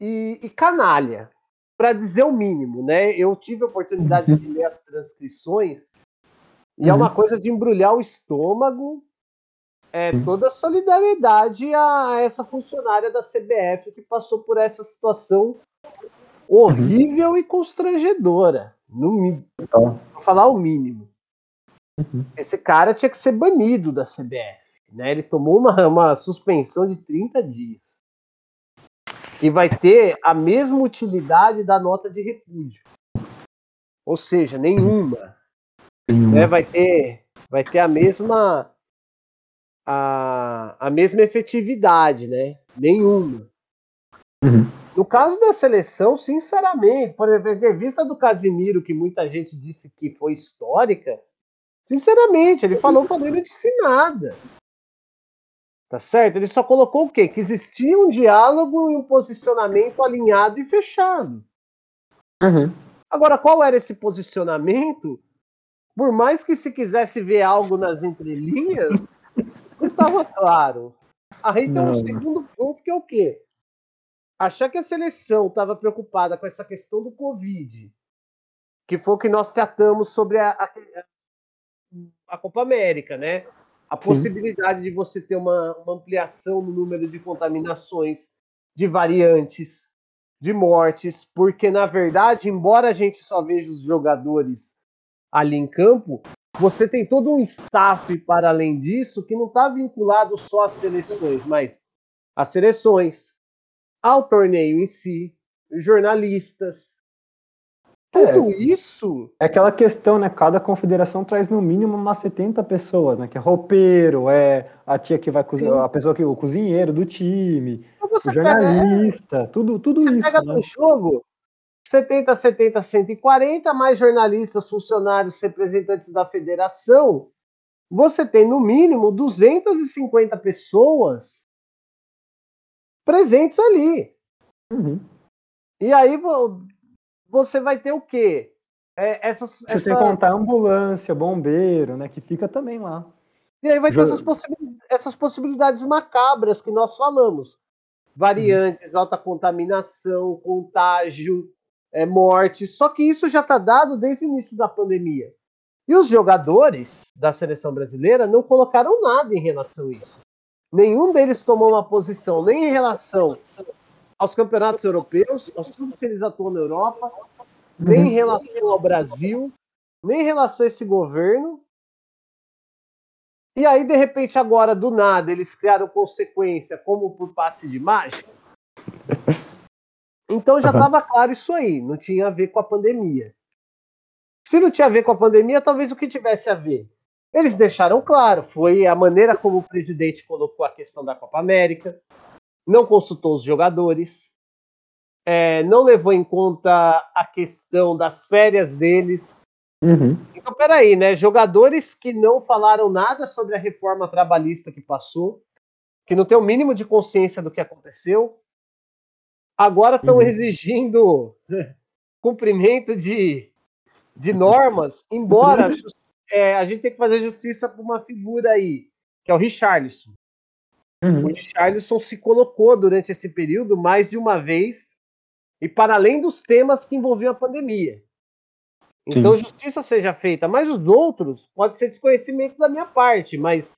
S2: e, e canalha, para dizer o mínimo, né? Eu tive a oportunidade de ler as transcrições e uhum. é uma uhum. coisa de embrulhar o estômago. É toda a solidariedade a essa funcionária da CBF que passou por essa situação horrível uhum. e constrangedora. No. Vou falar o mínimo. Uhum. Esse cara tinha que ser banido da CBF. Né? Ele tomou uma, uma suspensão de 30 dias. Que vai ter a mesma utilidade da nota de repúdio. Ou seja, nenhuma. Né? Vai, ter, vai ter a mesma. A, a mesma efetividade, né? Nenhuma. Uhum. No caso da seleção, sinceramente, por exemplo, a entrevista do Casimiro, que muita gente disse que foi histórica, Sinceramente, ele falou quando ele não disse nada. Tá certo? Ele só colocou o quê? Que existia um diálogo e um posicionamento alinhado e fechado. Uhum. Agora, qual era esse posicionamento? Por mais que se quisesse ver algo nas entrelinhas, não estava claro. Aí tem um segundo ponto que é o quê? Achar que a seleção estava preocupada com essa questão do Covid, que foi o que nós tratamos sobre a, a, a Copa América, né? A possibilidade Sim. de você ter uma, uma ampliação no número de contaminações, de variantes, de mortes, porque na verdade, embora a gente só veja os jogadores ali em campo, você tem todo um staff para além disso que não está vinculado só às seleções, mas às seleções, ao torneio em si, jornalistas, tudo é, isso.
S1: É aquela questão, né? Cada confederação traz no mínimo umas 70 pessoas, né? Que é roupeiro, é a tia que vai cozinhar, a pessoa que o cozinheiro do time, o jornalista, pega, tudo, tudo você isso. Você pega
S2: né? no jogo 70, 70, 140, mais jornalistas, funcionários, representantes da federação. Você tem no mínimo 250 pessoas presentes ali. Uhum. E aí você vai ter o quê?
S1: É, essas, Se essa... você contar ambulância, bombeiro, né, que fica também lá.
S2: E aí vai ter essas, possibilidades, essas possibilidades macabras que nós falamos. Variantes, uhum. alta contaminação, contágio, é, morte. Só que isso já está dado desde o início da pandemia. E os jogadores da seleção brasileira não colocaram nada em relação a isso. Nenhum deles tomou uma posição nem em relação aos campeonatos europeus, aos clubes que eles atuam na Europa, nem em relação ao Brasil, nem em relação a esse governo. E aí, de repente, agora, do nada, eles criaram consequência como por passe de mágica. Então já estava claro isso aí, não tinha a ver com a pandemia. Se não tinha a ver com a pandemia, talvez o que tivesse a ver. Eles deixaram claro, foi a maneira como o presidente colocou a questão da Copa América, não consultou os jogadores, é, não levou em conta a questão das férias deles. Uhum. Então, peraí, né? Jogadores que não falaram nada sobre a reforma trabalhista que passou, que não tem o mínimo de consciência do que aconteceu, agora estão uhum. exigindo cumprimento de, de normas, embora é, a gente tem que fazer justiça para uma figura aí, que é o Richarlison. Uhum. O Richarlison se colocou durante esse período mais de uma vez e para além dos temas que envolviam a pandemia. Então, Sim. justiça seja feita, mas os outros pode ser desconhecimento da minha parte, mas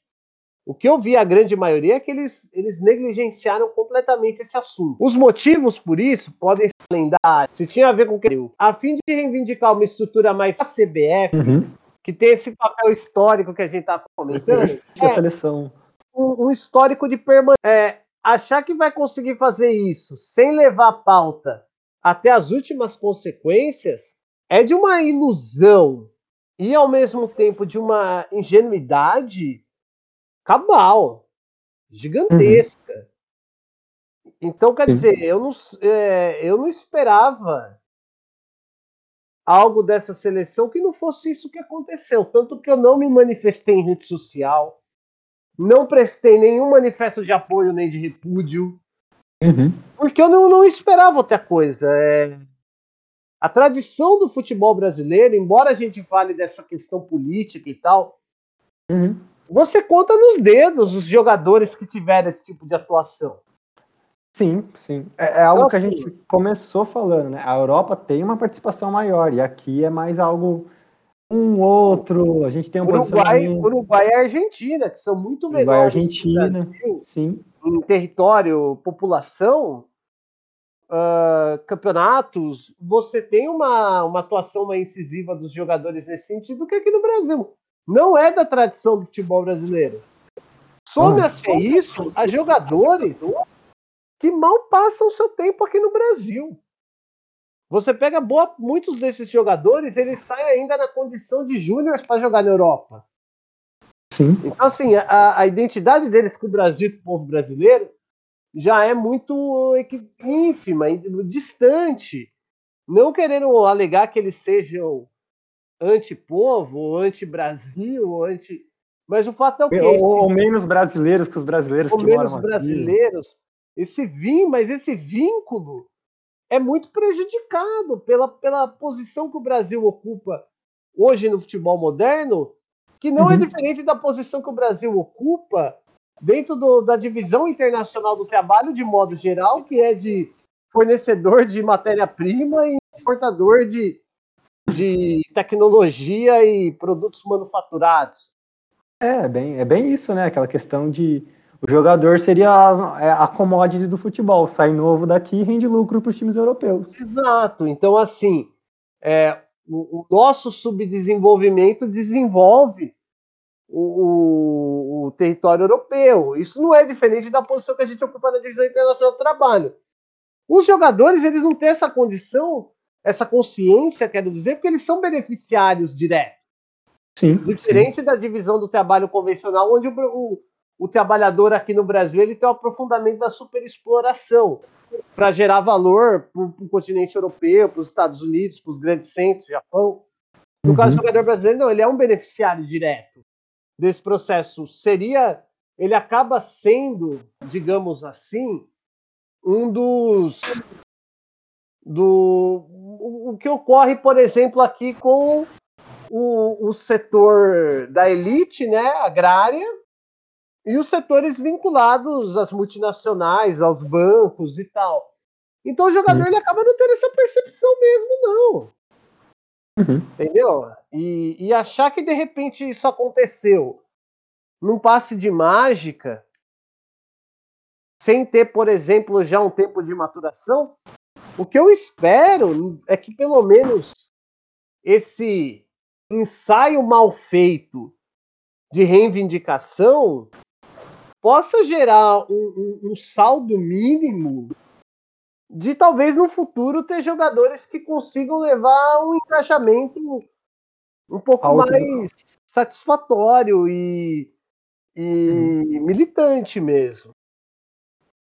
S2: o que eu vi a grande maioria é que eles, eles negligenciaram completamente esse assunto. Os motivos por isso podem ser lendários, se tinha a ver com o que a fim de reivindicar uma estrutura mais CBF, uhum. que tem esse papel histórico que a gente está comentando,
S1: é, seleção.
S2: Um, um histórico de permanência. É, achar que vai conseguir fazer isso sem levar a pauta até as últimas consequências é de uma ilusão e ao mesmo tempo de uma ingenuidade cabal, gigantesca. Uhum. Então, quer dizer, eu não, é, eu não esperava algo dessa seleção que não fosse isso que aconteceu. Tanto que eu não me manifestei em rede social, não prestei nenhum manifesto de apoio nem de repúdio. Uhum. Porque eu não, não esperava outra coisa. É... A tradição do futebol brasileiro, embora a gente fale dessa questão política e tal, uhum. você conta nos dedos os jogadores que tiveram esse tipo de atuação.
S1: Sim, sim. É, é algo Nossa, que a gente começou falando, né? A Europa tem uma participação maior e aqui é mais algo um outro. A gente tem um
S2: Uruguai, Uruguai e Argentina, que são muito melhores. Uruguai,
S1: Argentina, sim
S2: em território, população, uh, campeonatos, você tem uma, uma atuação mais incisiva dos jogadores nesse sentido que aqui no Brasil. Não é da tradição do futebol brasileiro. Some-se ah, isso a jogadores que mal passam seu tempo aqui no Brasil. Você pega boa, muitos desses jogadores, eles saem ainda na condição de júniores para jogar na Europa. Sim. Então, assim, a, a identidade deles com o Brasil, com o povo brasileiro, já é muito ínfima, distante. Não querendo alegar que eles sejam anti-povo, anti-Brasil, anti. Mas o fato é o quê?
S1: Ou, ou menos brasileiros que os brasileiros
S2: ou que menos brasileiros. Aqui. Esse vínculo, mas esse vínculo é muito prejudicado pela, pela posição que o Brasil ocupa hoje no futebol moderno que não é uhum. é diferente da posição que o Brasil ocupa dentro do, da divisão internacional do trabalho, de modo geral, que é de fornecedor de matéria-prima e importador de, de tecnologia e produtos manufaturados.
S1: É, bem, é bem isso, né? Aquela questão de o jogador seria a, é, a commodity do futebol, sai novo daqui e rende lucro para os times europeus.
S2: Exato. Então, assim, é, o, o nosso subdesenvolvimento desenvolve o, o, o, território europeu. Isso não é diferente da posição que a gente ocupa na divisão internacional do trabalho. Os jogadores eles não têm essa condição, essa consciência, quero dizer, porque eles são beneficiários diretos. Sim, Diferente sim. da divisão do trabalho convencional, onde o, o, o trabalhador aqui no Brasil ele tem o um aprofundamento da superexploração para gerar valor para o continente europeu, para os Estados Unidos, para os grandes centros, Japão. No uhum. caso do jogador brasileiro, não, ele é um beneficiário direto desse processo. Seria, ele acaba sendo, digamos assim, um dos do o, que ocorre, por exemplo, aqui com o, o setor da elite, né, agrária, e os setores vinculados às multinacionais, aos bancos e tal. Então o jogador uhum. ele acaba não tendo essa percepção mesmo, não. Uhum. Entendeu? E, e achar que de repente isso aconteceu num passe de mágica, sem ter, por exemplo, já um tempo de maturação, o que eu espero é que pelo menos esse ensaio mal feito de reivindicação possa gerar um, um, um saldo mínimo de talvez no futuro ter jogadores que consigam levar um engajamento um pouco Alto. mais satisfatório e, e uhum. militante mesmo.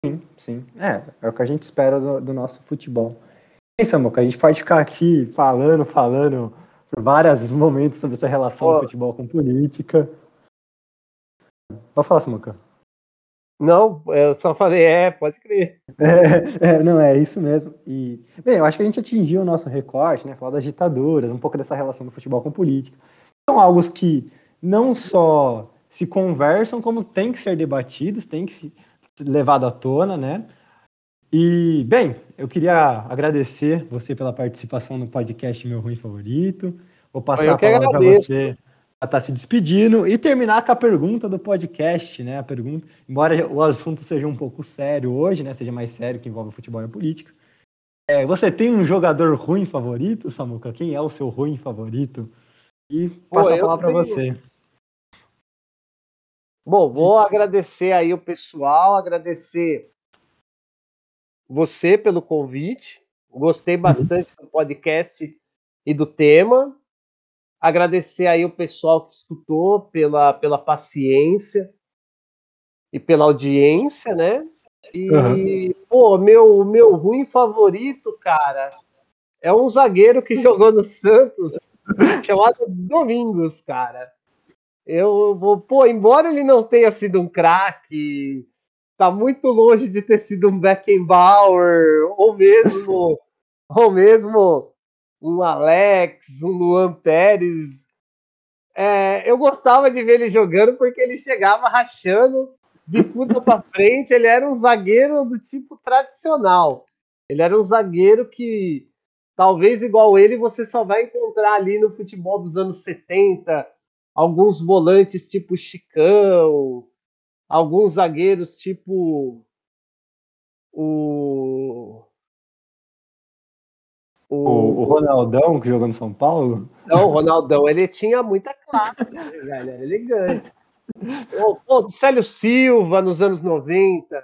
S1: Sim, sim. É, é o que a gente espera do, do nosso futebol. É Samuca, a gente pode ficar aqui falando, falando por vários momentos sobre essa relação oh. do futebol com política. Pode falar, Samuca.
S2: Não, eu só falei, é, pode crer.
S1: É, é, não, é isso mesmo. E, bem, eu acho que a gente atingiu o nosso recorte, né? Falar das ditaduras, um pouco dessa relação do futebol com política. São algo que não só se conversam, como tem que ser debatidos, tem que ser levado à tona, né? E, bem, eu queria agradecer você pela participação no podcast Meu Ruim Favorito. Vou passar a palavra para você está se despedindo e terminar com a pergunta do podcast, né? A pergunta, embora o assunto seja um pouco sério hoje, né? Seja mais sério que envolve futebol e a política. É, você tem um jogador ruim favorito, Samuca? Quem é o seu ruim favorito? E passar a palavra para você.
S2: Bom, vou agradecer aí o pessoal, agradecer você pelo convite. Gostei bastante do podcast e do tema. Agradecer aí o pessoal que escutou pela, pela paciência e pela audiência, né? E, uhum. pô, meu, meu ruim favorito, cara, é um zagueiro que jogou no Santos chamado Domingos, cara. Eu vou, pô, embora ele não tenha sido um craque, tá muito longe de ter sido um Beckenbauer, ou mesmo, ou mesmo um Alex, um Luan Pérez. É, eu gostava de ver ele jogando porque ele chegava rachando, bicuda para frente. Ele era um zagueiro do tipo tradicional. Ele era um zagueiro que, talvez igual ele, você só vai encontrar ali no futebol dos anos 70. Alguns volantes tipo Chicão, alguns zagueiros tipo o
S1: o, o, Ronaldão, que jogou no São Paulo?
S2: Não, o Ronaldão, ele tinha muita classe, né, ele era elegante. O, o Célio Silva, nos anos 90.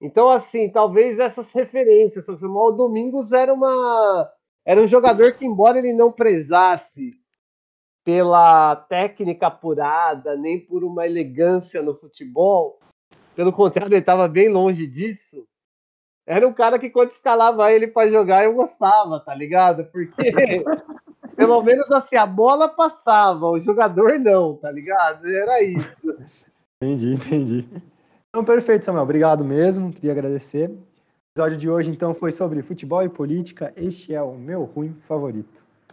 S2: Então, assim, talvez essas referências. O Domingos era uma. Era um jogador que, embora ele não prezasse pela técnica apurada, nem por uma elegância no futebol, pelo contrário, ele estava bem longe disso era um cara que quando escalava ele para jogar eu gostava, tá ligado? Porque pelo menos assim, a bola passava, o jogador não, tá ligado? Era isso.
S1: Entendi, entendi. Então, perfeito, Samuel. Obrigado mesmo. Queria agradecer. O episódio de hoje, então, foi sobre futebol e política. Este é o meu ruim favorito.